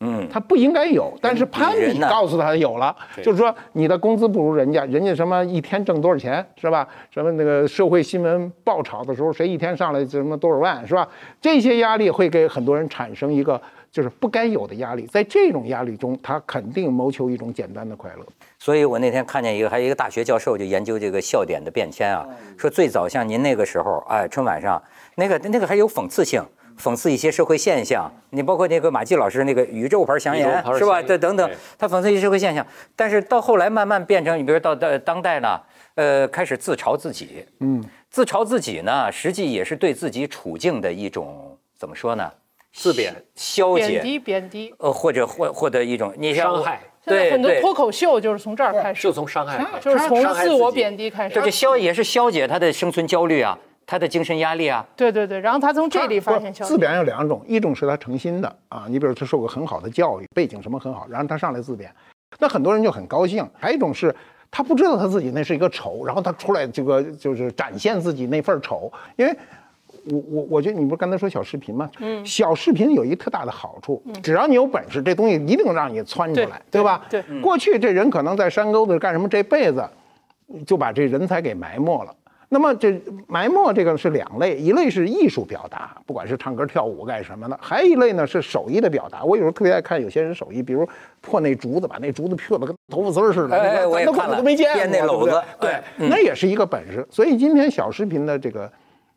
嗯，他不应该有，但是攀比告诉他有了，就是说你的工资不如人家，人家什么一天挣多少钱是吧？什么那个社会新闻爆炒的时候，谁一天上来什么多少万是吧？这些压力会给很多人产生一个就是不该有的压力，在这种压力中，他肯定谋求一种简单的快乐。所以我那天看见一个，还有一个大学教授就研究这个笑点的变迁啊，说最早像您那个时候，哎，春晚上那个那个还有讽刺性，讽刺一些社会现象。你包括那个马季老师那个宇宙牌祥宇宙言是吧？这等等，他讽刺一些社会现象。但是到后来慢慢变成，你比如到到当代呢，呃，开始自嘲自己，嗯，自嘲自己呢，实际也是对自己处境的一种怎么说呢？自贬、消解，贬低贬低。呃，或者获获得一种你像伤害，现在对对很多脱口秀就是从这儿开始就，从伤害开始，就是从自我贬低开始这。个消也是消解他的生存焦虑啊，他的精神压力啊。对对对，然后他从这里发现。自贬有两种，一种是他诚心的啊，你比如他受过很好的教育，背景什么很好，然后他上来自贬，那很多人就很高兴。还有一种是他不知道他自己那是一个丑，然后他出来这个就是展现自己那份丑，因为。我我我觉得你不是刚才说小视频吗？嗯，小视频有一特大的好处，只要你有本事，这东西一定让你窜出来，对吧？对过去这人可能在山沟子干什么，这辈子就把这人才给埋没了。那么这埋没这个是两类，一类是艺术表达，不管是唱歌跳舞干什么的；还有一类呢是手艺的表达。我有时候特别爱看有些人手艺，比如破那竹子，把那竹子破的跟头发丝儿似的，哎我看了都没见过，编那篓子对，那也是一个本事。所以今天小视频的这个，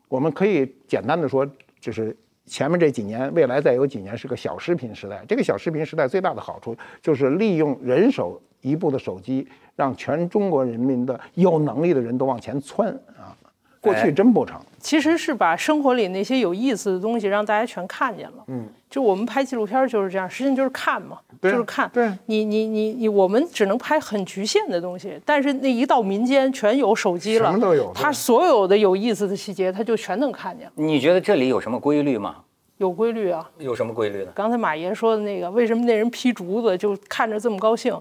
我们可以简单的说，就是前面这几年，未来再有几年是个小视频时代。这个小视频时代最大的好处就是利用人手一部的手机，让全中国人民的有能力的人都往前窜啊！过去真不成。其实是把生活里那些有意思的东西让大家全看见了。嗯，就我们拍纪录片就是这样，实际上就是看嘛，对就是看。对你你你你，我们只能拍很局限的东西，但是那一到民间，全有手机了，什么都有他所有的有意思的细节，他就全能看见了，你觉得这里有什么规律吗？有规律啊。有什么规律呢？刚才马爷说的那个，为什么那人劈竹子就看着这么高兴？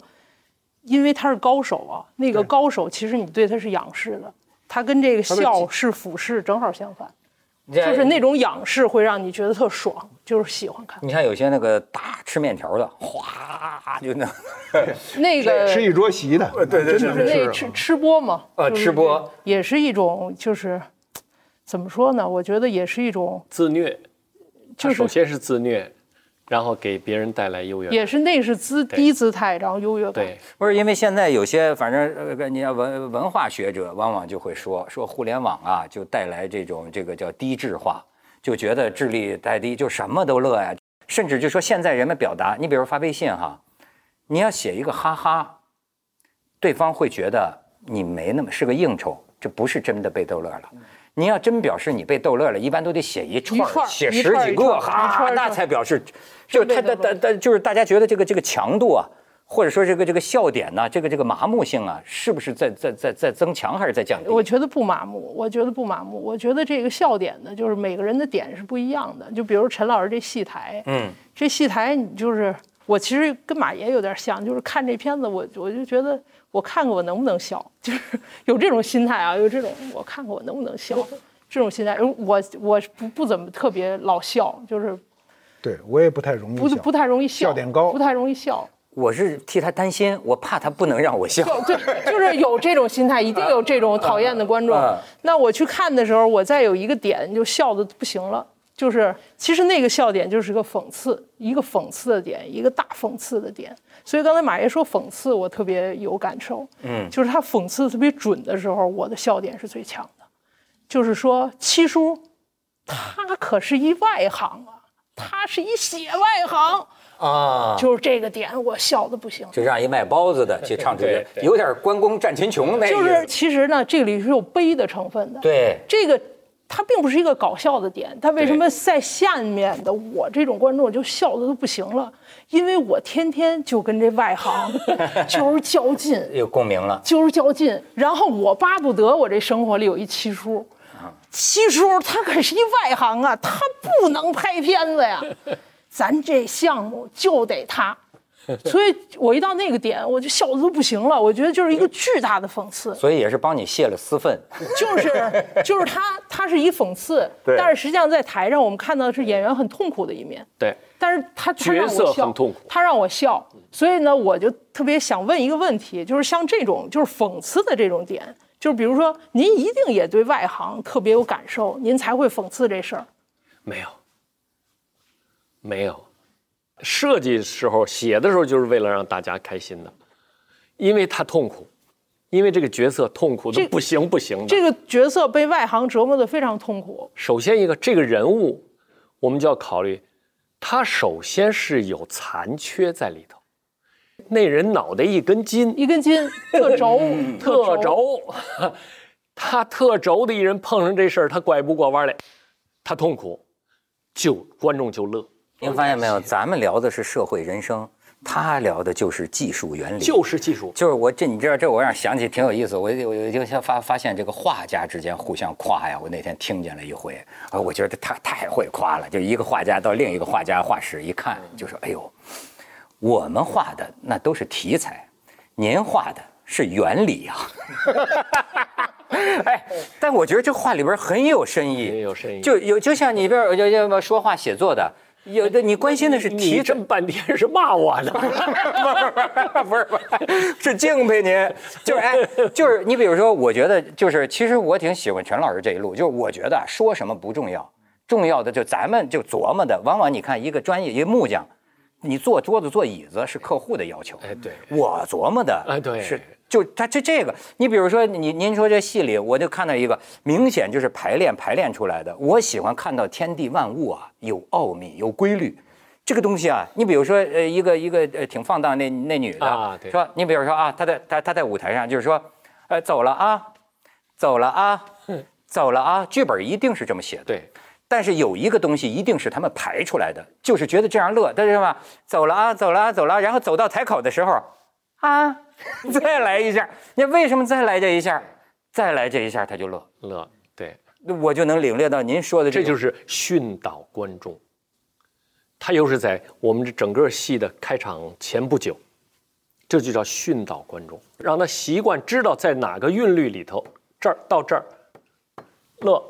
因为他是高手啊。那个高手其实你对他是仰视的，他跟这个笑是俯视正好相反，就就是那种仰视会让你觉得特爽，就是喜欢看。你看有些那个大吃面条的，哗就那，那个吃一桌席的，对对就是那吃吃播嘛，呃吃播也是一种就是怎么说呢？我觉得也是一种，自虐，就是首先是自虐，然后给别人带来优越感。也是那是姿低姿态，然后优越感。对，不是因为现在有些反正呃，你要文文化学者往往就会说说互联网啊，就带来这种这个叫低智化，就觉得智力太低，就什么都乐呀，甚至就说现在人们表达，你比如发微信哈，你要写一个哈哈，对方会觉得你没那么是个应酬，这不是真的被逗乐了。你要真表示你被逗乐了，一般都得写一串，写十几个，哈那才表示，就是他的的的，就是大家觉得这个这个强度啊，或者说这个这个笑点呢、这个这个麻木性啊，是不是在在在在增强还是在降低？我觉得不麻木，我觉得不麻木。我觉得这个笑点呢，就是每个人的点是不一样的。就比如陈老师这戏台，嗯，这戏台你就是我其实跟马爷有点像，就是看这片子我我就觉得我看看我能不能笑，就是 有这种心态啊，有这种我看看我能不能笑这种心态。我我不不怎么特别老笑，就是对我也不太容易笑不不太容易笑，笑点高不太容易笑。我是替他担心，我怕他不能让我笑。对，就是有这种心态，一定有这种讨厌的观众啊。那我去看的时候，我再有一个点就笑的不行了，就是其实那个笑点就是个讽刺，一个讽刺的点，一个大讽刺的点。所以刚才马爷说讽刺，我特别有感受。嗯就是他讽刺特别准的时候，我的笑点是最强的。就是说，七叔，他可是一外行啊，他是一写外行，啊，就是这个点我笑的不行。就让一卖包子的去唱这个 有点关公战秦琼那意思。就是其实呢，这里是有悲的成分的。对，这个它并不是一个搞笑的点，它为什么在下面的我这种观众就笑的都不行了？因为我天天就跟这外行 就是较劲，有共鸣了。就是较劲。然后我巴不得我这生活里有一七叔，七叔他可是一外行啊，他不能拍片子呀，咱这项目就得他。所以我一到那个点，我就笑的都不行了。我觉得就是一个巨大的讽刺。所以也是帮你泄了私愤。就是就是他他是一讽刺，但是实际上在台上我们看到的是演员很痛苦的一面，对，但是他角色很痛苦他让我笑，所以呢，我就特别想问一个问题，就是像这种就是讽刺的这种点，就是比如说您一定也对外行特别有感受，您才会讽刺这事儿。没有，没有，设计时候写的时候就是为了让大家开心的，因为他痛苦，因为这个角色痛苦的不行不行的。这个角色被外行折磨的非常痛苦，首先一个这个人物，我们就要考虑，他首先是有残缺在里头。那人脑袋一根筋，一根筋 特轴，特轴，他特轴的一人碰上这事儿，他拐不过弯来，他痛苦，就观众就乐，您发现没有？咱们聊的是社会人生，他聊的就是技术原理。就是技术。就是我这，你知道这我让想起挺有意思。我我我就先发发现这个画家之间互相夸呀。我那天听见了一回，啊，我觉得他太会夸了。就一个画家到另一个画家画室一看，就说：“哎呦，我们画的那都是题材，您画的是原理呀、哎，但我觉得这话里边很有深意，很有深意就有就像你比如就就说话写作的，有的你关心的是提你这么半天是骂我呢？不是不是，是敬佩您，就是哎，就是你比如说，我觉得就是，其实我挺喜欢陈老师这一路，就是我觉得啊说什么不重要，重要的就咱们就琢磨的，往往你看一个专业一个木匠，你做桌子做椅子是客户的要求，哎，对，我琢磨的，哎对。是就他就这个，你比如说你您说这戏里，我就看到一个明显就是排练排练出来的。我喜欢看到天地万物啊有奥秘有规律，这个东西啊，你比如说呃一个一个呃挺放荡那那女的，啊对说你比如说啊，她在她她在舞台上就是说，呃走了啊，走了啊，走了啊，剧本一定是这么写的。对，但是有一个东西一定是他们排出来的，就是觉得这样乐，但是吧，走了啊，走了啊，走了啊，然后走到台口的时候，啊，再来一下，你为什么再来这一下？再来这一下他就乐，乐，对，那我就能领略到您说的这种这就是训导观众。他又是在我们这整个戏的开场前不久，这就叫训导观众，让他习惯知道在哪个韵律里头，这儿到这儿，乐，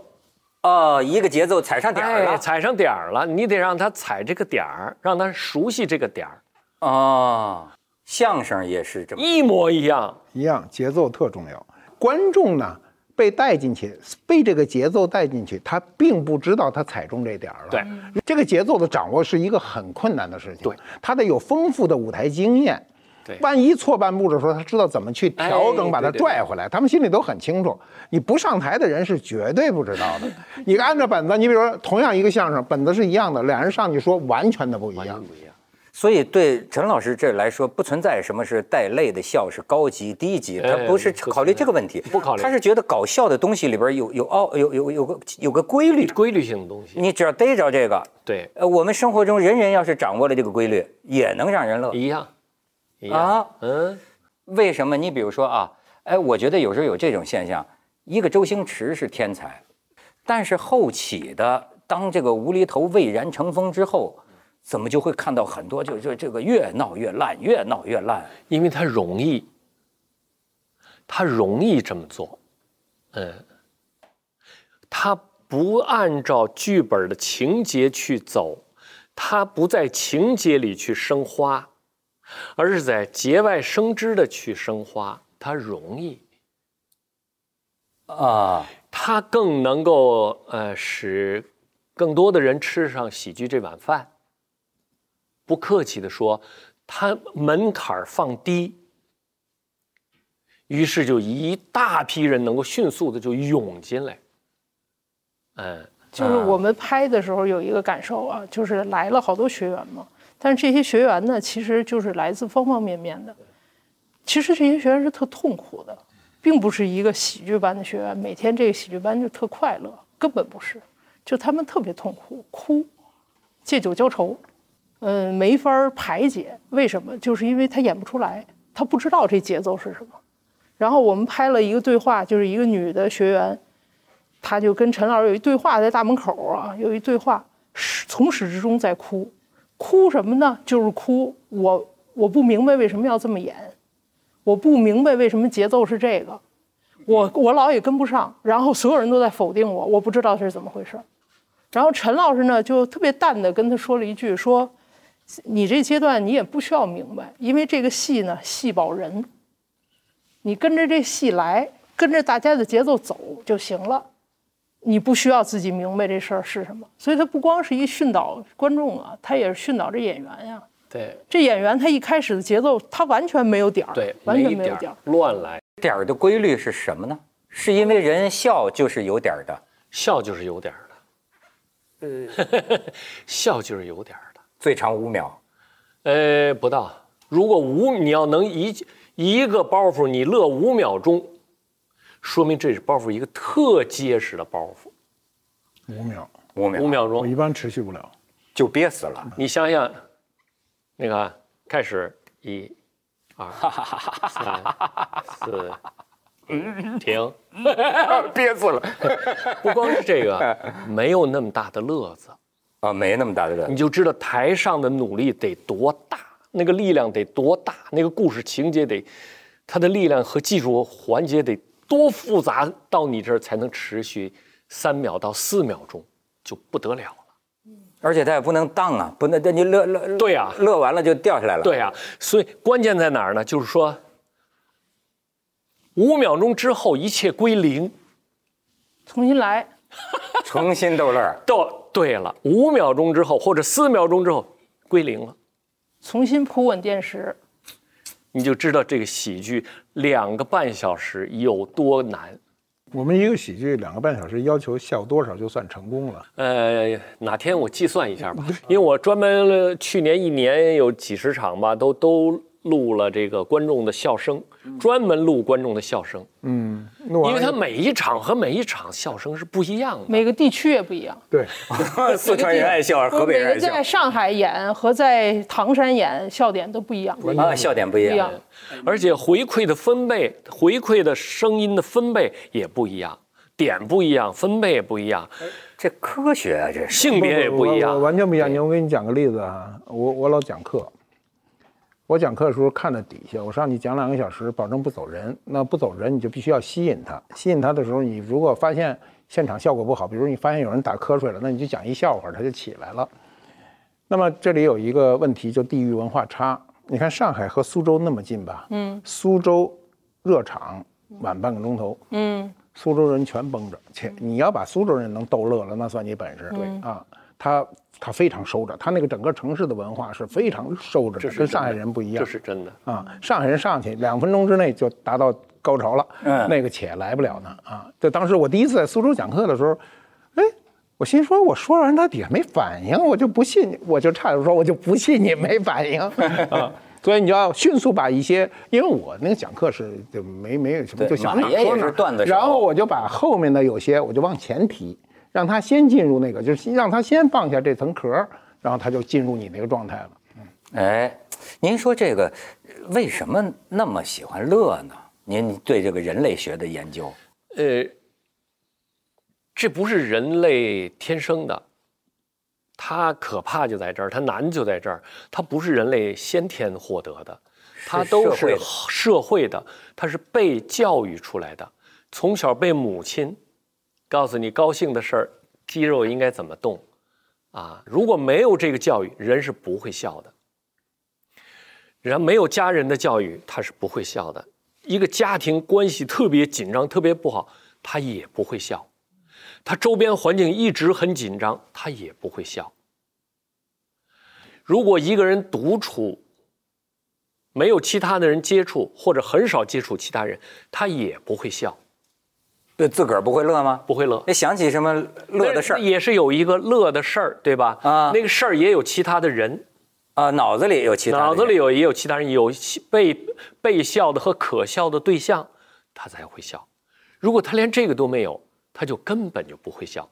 哦，一个节奏踩上点儿哎，了，踩上点儿了，你得让他踩这个点儿，让他熟悉这个点儿，哦，相声也是这么，一模一样。一样，节奏特重要。观众呢被带进去，被这个节奏带进去，他并不知道他踩中这点儿了。对，这个节奏的掌握是一个很困难的事情。对，他得有丰富的舞台经验。对万一错半步的时候，他知道怎么去调整，把它拽回来。他们心里都很清楚。你不上台的人是绝对不知道的。你按照本子，你比如说同样一个相声，本子是一样的，两人上去说完全的不一样。不一样。所以对陈老师这来说，不存在什么是带泪的笑是高级低级，他哎不是考虑这个问题，不考虑他是觉得搞笑的东西里边有有奥有有有个有个规律，规律性的东西，你只要逮着这个，对，呃，我们生活中人人要是掌握了这个规律，也能让人乐一样，一样。啊。嗯，为什么？你比如说啊，哎，我觉得有时候有这种现象，一个周星驰是天才，但是后起的当这个无厘头蔚然成风之后，怎么就会看到很多就就这个越闹越烂，越闹越烂？因为它容易，他容易这么做，嗯，他不按照剧本的情节去走，他不在情节里去生花，而是在节外生枝的去生花，他容易，啊，他更能够呃使更多的人吃上喜剧这碗饭。不客气的说，他门槛放低，于是就一大批人能够迅速的就涌进来。嗯，就是我们拍的时候有一个感受啊，就是来了好多学员嘛，但是这些学员呢，其实就是来自方方面面的。其实这些学员是特痛苦的，并不是一个喜剧班的学员，每天这个喜剧班就特快乐，根本不是，就他们特别痛苦，哭，借酒浇愁，嗯，没法排解。为什么？就是因为他演不出来，他不知道这节奏是什么。然后我们拍了一个对话，就是一个女的学员，她就跟陈老师有一对话，在大门口啊，有一对话，始从始至终在哭，哭什么呢？就是哭我我不明白为什么要这么演，我不明白为什么节奏是这个，我我老也跟不上，然后所有人都在否定我，我不知道这是怎么回事。然后陈老师呢就特别淡的跟他说了一句说，你这阶段你也不需要明白，因为这个戏呢戏保人。你跟着这戏来，跟着大家的节奏走就行了，你不需要自己明白这事儿是什么。所以他不光是一训导观众啊，他也是训导这演员呀。对这演员他一开始的节奏，他完全没有点儿，对，完全没没有点儿。乱来，点儿的规律是什么呢？是因为人笑就是有点儿的，笑就是有点儿的，笑就是有点儿的。最长五秒。呃，不到。如果五，你要能一一个包袱你乐五秒钟，说明这是包袱一个特结实的包袱。五秒，五秒，五秒钟，我一般持续不了。就憋死了。你想想，那个开始一、二、三、四，停，憋死了不光是这个，没有那么大的乐子，啊，没那么大的人你。就知道台上的努力得多大，那个力量得多大，那个故事情节得，它的力量和技术环节得多复杂，到你这儿才能持续三秒到四秒钟，就不得了了。而且它也不能荡啊，不能，你乐乐对呀乐完了就掉下来了。对呀、所以关键在哪儿呢？就是说，五秒钟之后一切归零。重新来，重新逗乐儿。到对了，五秒钟之后或者四秒钟之后归零了，重新铺稳电池。你就知道这个喜剧两个半小时有多难。我们一个喜剧两个半小时，要求笑多少就算成功了。呃，哪天我计算一下吧，因为我专门去年一年有几十场吧，都都录了这个观众的笑声，专门录观众的笑声，嗯，因为他每一场和每一场笑声是不一样的。每个地区也不一样，对，四川人爱笑，河北人在上海演和在唐山演笑点都不一样，啊，笑点不一样。不一样。。而且回馈的分贝，回馈的声音的分贝也不一样，点不一样，分贝也不一样，这科学啊，这是。性别也不一样，完全不一样。你我给你讲个例子啊，我我老讲课，我讲课的时候看着底下，我上去讲两个小时，保证不走人。那不走人，你就必须要吸引他。吸引他的时候，你如果发现现场效果不好，比如你发现有人打瞌睡了，那你就讲一笑话，他就起来了。那么这里有一个问题，就地域文化差。你看上海和苏州那么近吧？嗯，苏州热场晚半个钟头，嗯，苏州人全绷着，且你要把苏州人能逗乐了，那算你本事。对啊，他他非常收着，他那个整个城市的文化是非常收着跟上海人不一样这。是真的。啊，上海人上去两分钟之内就达到高潮了，嗯那个且来不了呢啊！就当时我第一次在苏州讲课的时候，哎，我心说我说完他底下没反应，我就不信，我就差点说我就不信你没反应 啊！所以你就要迅速把一些，因为我那个讲课是就没没有什么，就想说哪段子然后我就把后面的有些我就往前提，让他先进入那个，就是让他先放下这层壳，然后他就进入你那个状态了。哎，您说这个为什么那么喜欢乐呢？您对这个人类学的研究，呃，这不是人类天生的，它可怕就在这儿，它难就在这儿，它不是人类先天获得的，它都是社会的社会的，它是被教育出来的，从小被母亲告诉你高兴的事儿，肌肉应该怎么动，啊，如果没有这个教育，人是不会笑的。人没有家人的教育，他是不会笑的。一个家庭关系特别紧张、特别不好，他也不会笑。他周边环境一直很紧张，他也不会笑。如果一个人独处，没有其他的人接触，或者很少接触其他人，他也不会笑。呃自个儿不会乐吗？不会乐。那想起什么乐的事儿也是有一个乐的事儿，对吧？啊那个事儿也有其他的人，啊？脑子里有其他人，脑子里有也有其他人，有被被笑的和可笑的对象，他才会笑。如果他连这个都没有，他就根本就不会笑。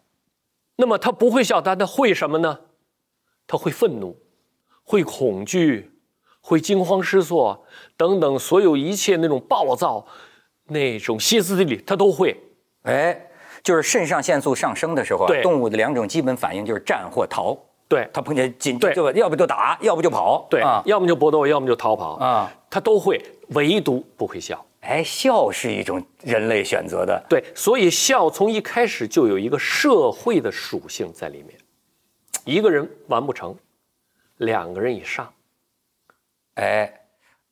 那么他不会笑，但他会什么呢？他会愤怒，会恐惧，会惊慌失措等等，所有一切那种暴躁、那种歇斯底里，他都会。哎，就是肾上腺素上升的时候动物的两种基本反应就是战或逃。对它碰见紧对就要不就打，要不就跑。对，啊要么就搏斗，要么就逃跑啊，它都会，唯独不会笑。哎，笑是一种人类选择的。对，所以笑从一开始就有一个社会的属性在里面。一个人完不成，两个人以上，哎，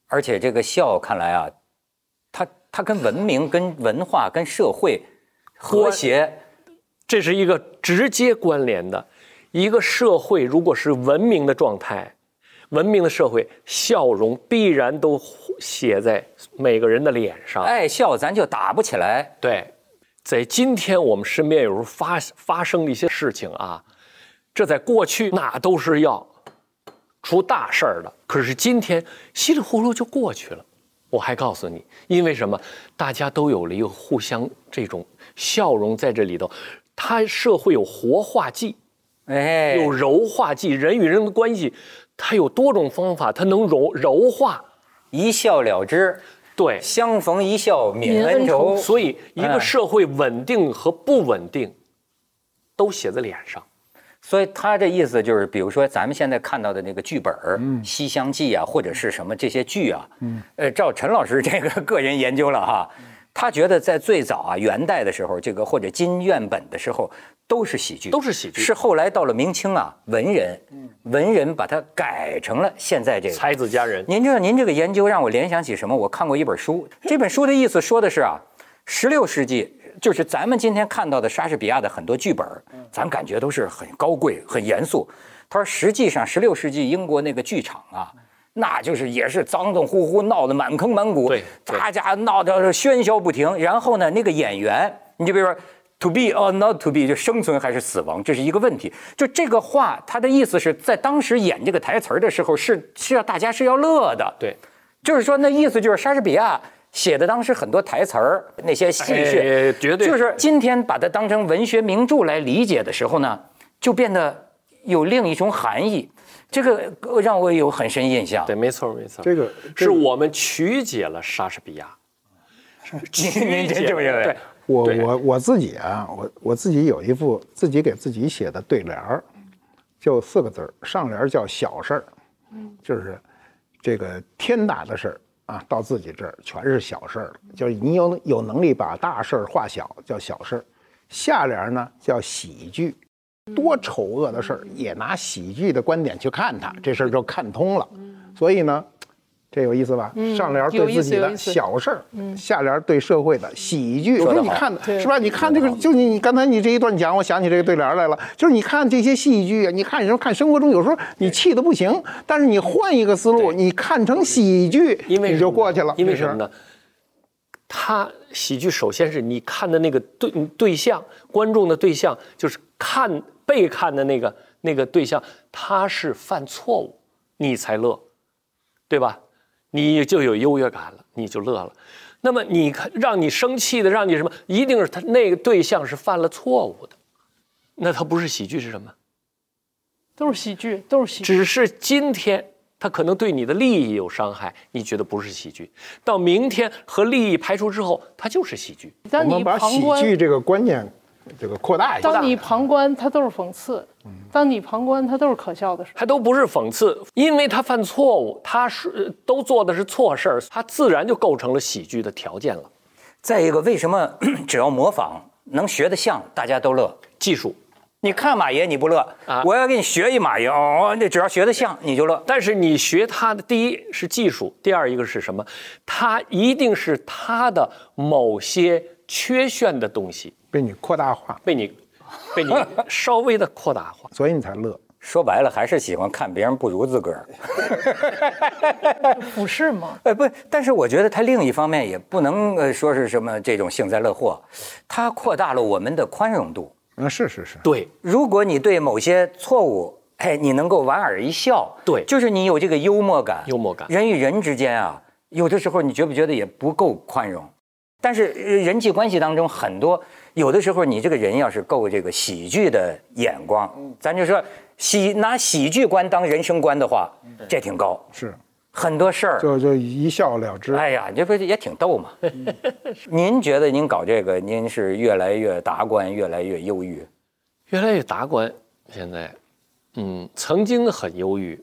而且这个笑看来啊，它它跟文明、跟文化、跟社会和谐，这是一个直接关联的。一个社会如果是文明的状态，文明的社会，笑容必然都写在每个人的脸上。爱笑咱就打不起来。对，在今天我们身边有时候发发生的一些事情啊，这在过去那都是要出大事儿的，可是今天稀里糊涂就过去了。我还告诉你，因为什么？大家都有了一个互相这种笑容在这里头，它社会有活化剂，哎，有柔化剂，人与人的关系，它有多种方法，它能柔柔化。一笑了之，对，相逢一笑泯泯恩恩仇。所以一哎。个社会稳定和不稳定，都写在脸上。所以他这意思就是，比如说咱们现在看到的那个剧本儿，西厢记》啊，或者是什么这些剧啊，呃，照陈老师这个个人研究了哈，他觉得在最早啊元代的时候，这个或者金院本的时候都是喜剧，都是喜剧。是后来到了明清啊，文人，文人把它改成了现在这个。才子佳人，您知道，您这个研究让我联想起什么？我看过一本书，这本书的意思说的是啊，十六世纪就是咱们今天看到的莎士比亚的很多剧本，咱感觉都是很高贵、很严肃。他说，实际上十六世纪英国那个剧场啊，那就是也是脏脏乎乎，闹得满坑满谷，大家闹得喧嚣不停。然后呢，那个演员，你就比如说。To be or not to be，就生存还是死亡，这是一个问题。就这个话，他的意思是在当时演这个台词儿的时候，是是要大家是要乐的。对，就是说那意思就是莎士比亚写的当时很多台词儿，那些戏谑，哎绝对就是今天把它当成文学名著来理解的时候呢，就变得有另一种含义。这个呃让我有很深印象。对，没错没错，这个是我们曲解了莎士比亚，您您真这么认为？对，我我我自己啊，我我自己有一副自己给自己写的对联儿，就四个字儿，上联儿叫小事儿，就是这个天大的事儿啊，到自己这儿全是小事儿了，就是你有有能力把大事儿化小，叫小事儿。下联儿呢叫喜剧，多丑恶的事儿也拿喜剧的观点去看它，这事儿就看通了。所以呢。这有意思吧？上联儿对自己的小事儿，下联儿对社会的喜剧。有时候你看的是吧？你看这个，就你你刚才你这一段讲，我想起这个对联儿来了。就是你看这些戏剧啊，你看有时候看生活中，有时候你气的不行，但是你换一个思路，你看成喜剧，你就过去了。因为什么？呢？他喜剧首先是你看的那个对对象，观众的对象就是看被看的那个那个对象，他是犯错误，你才乐，对吧？你就有优越感了，你就乐了。那么你看，让你生气的，让你什么，一定是他那个对象是犯了错误的，那他不是喜剧是什么？都是喜剧，都是喜剧。只是今天他可能对你的利益有伤害，你觉得不是喜剧；到明天和利益排除之后，他就是喜剧。当你我们把喜，剧这个观念这个扩大一下。当你旁观，他都是讽刺；当你旁观，他都是可笑的事。他都不是讽刺，因为他犯错误，他是呃都做的是错事儿，他自然就构成了喜剧的条件了。再一个，为什么 只要模仿能学得像，大家都乐？技术，你看马爷你不乐，啊我要给你学一马爷哦，那只要学得像你就乐。但是你学他的，第一是技术，第二一个是什么？他一定是他的某些缺陷的东西被你扩大化，被你被你 稍微的扩大化。所以你才乐。说白了还是喜欢看别人不如自个儿。不是吗。呃，不，但是我觉得他另一方面也不能呃说是什么这种幸灾乐祸，他扩大了我们的宽容度。嗯，是是是，对，如果你对某些错误，哎，你能够莞尔一笑，对就是你有这个幽默感。幽默感人与人之间啊，有的时候你觉不觉得也不够宽容？但是呃人际关系当中很多，有的时候你这个人要是够这个喜剧的眼光，咱就说喜拿喜剧观当人生观的话，这挺高。是很多事儿，就就一笑了之。哎呀，这不也挺逗吗？您觉得您搞这个，您是越来越达观，越来越忧郁？越来越达观。现在，嗯，曾经很忧郁，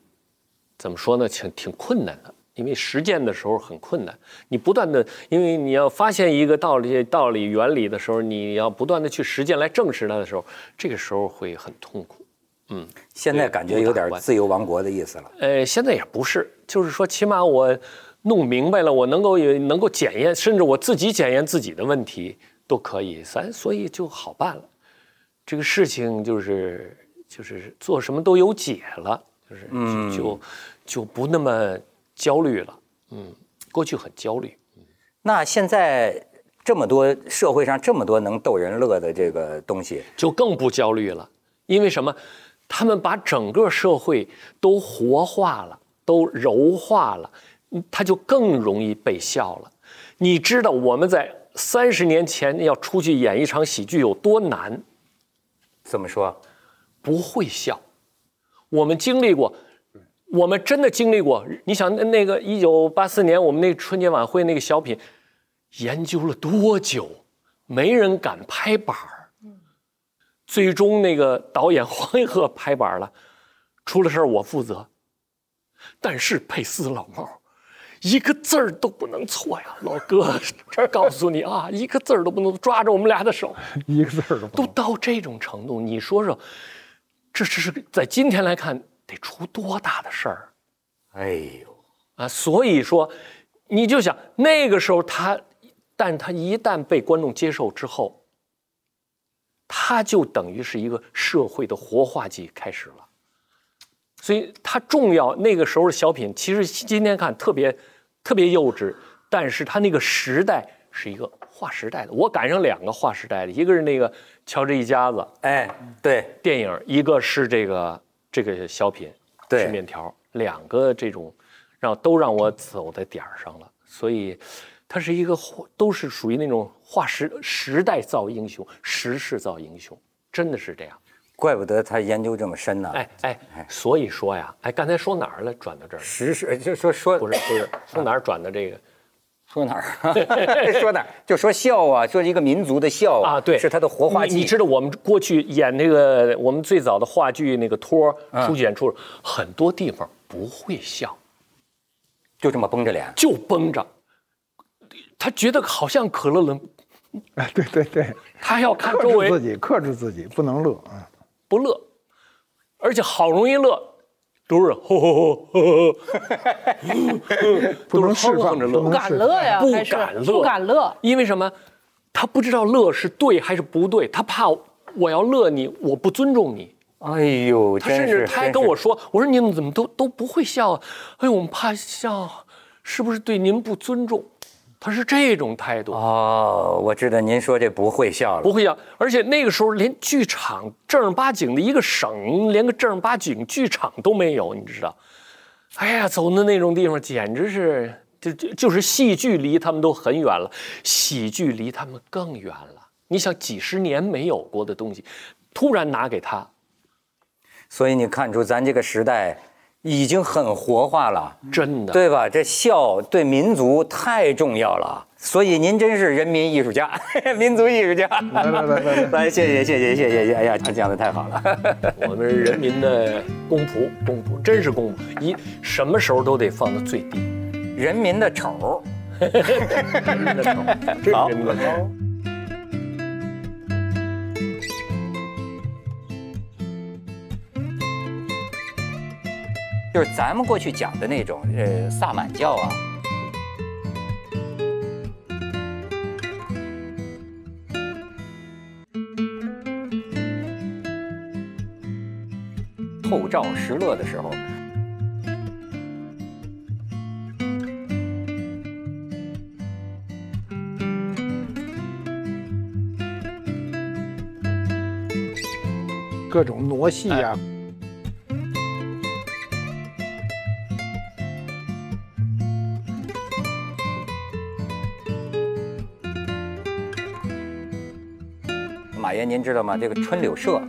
怎么说呢？挺挺困难的，因为实践的时候很困难。你不断的，因为你要发现一个道理、道理、原理的时候，你要不断的去实践来证实它的时候，这个时候会很痛苦。嗯，现在感觉有点自由王国的意思了。呃，现在也不是，就是说，起码我弄明白了，我能够也能够检验，甚至我自己检验自己的问题都可以，咱所以就好办了。这个事情就是就是做什么都有解了，就是嗯就就就不那么焦虑了。嗯，过去很焦虑。那现在这么多社会上这么多能逗人乐的这个东西，就更不焦虑了，因为什么？他们把整个社会都活化了，都柔化了，嗯他就更容易被笑了。你知道我们在三十年前要出去演一场喜剧有多难？怎么说？不会笑。我们经历过，我们真的经历过。你想那那个一九八四年我们那个春节晚会那个小品，研究了多久？没人敢拍板儿。最终那个导演 黄一鹤拍板了，出了事儿我负责。但是佩斯老猫，一个字儿都不能错呀，老哥，这告诉你啊，一个字儿都不能抓着我们俩的手。一个字儿都不都。到这种程度，你说说，这这是在今天来看得出多大的事儿哎呦，啊！所以说，你就想那个时候他，但他一旦被观众接受之后，他就等于是一个社会的活化剂开始了。所以它重要。那个时候的小品，其实今天看特别特别幼稚，但是它那个时代是一个划时代的。我赶上两个划时代的，一个是那个乔治一家子哎，对，电影，一个是这个这个小品对吃面条，两个这种让都让我走在点儿上了。所以它是一个都是属于那种划时时代造英雄，时势造英雄，真的是这样。怪不得他研究这么深呢。哎哎，所以说呀，哎，刚才说哪儿了？转到这儿时事就说说不是不是，从哪儿转的这个？说哪儿？说哪儿？就说笑啊，说一个民族的笑啊，对，是他的活化剂。你你知道我们过去演那个我们最早的话剧那个托儿出去演出，很多地方不会笑，就这么绷着脸。就绷着。他觉得好像可乐了，哎，对对对，他要看周围制自己，克制自己，不能乐啊。不乐，而且好容易乐，都是吼吼吼 都是释放哼哼着乐，不敢乐呀，不敢乐，不敢乐。因为什么？他不知道乐是对还是不对，他怕我要乐你，我不尊重你。哎呦，他甚至他还跟我说：“我说你们怎么都都不会笑啊？哎呦，我们怕笑，是不是对您不尊重？”他是这种态度，哦，我知道您说这不会笑了。不会笑。而且那个时候连剧场正儿八经的一个省，连个正儿八经剧场都没有，你知道？哎呀，走的那种地方简直是，就就就是戏剧离他们都很远了，喜剧离他们更远了。你想几十年没有过的东西，突然拿给他，所以你看出咱这个时代已经很活化了，真的对吧？这孝对民族太重要了。所以您真是人民艺术家，民族艺术家。来来来来来，谢谢谢谢谢谢谢！哎呀，讲的太好了。我们人民的公仆，公仆真是公仆，一什么时候都得放到最低。人民的丑，人民的丑，这好是人民的丑。就是咱们过去讲的那种呃萨满教啊，后赵石勒的时候，各种傩戏啊，马爷您知道吗？这个春柳社。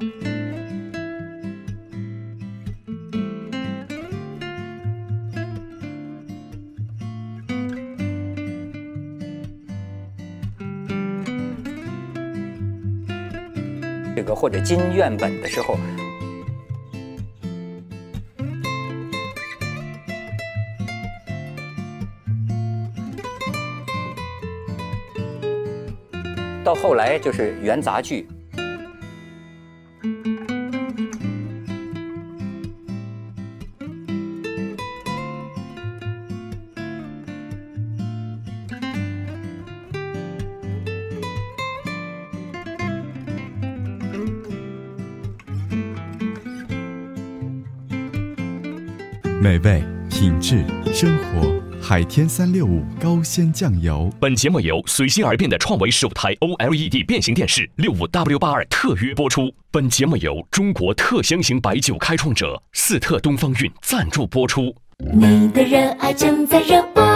这个或者金院本的时候，到后来就是元杂剧。生活，海天三六五高鲜酱油。本节目由随心而变的创维十五台 OLED 变形电视六五 W 八二特约播出。本节目由中国特香型白酒开创者四特东方韵赞助播出。你的热爱正在热播。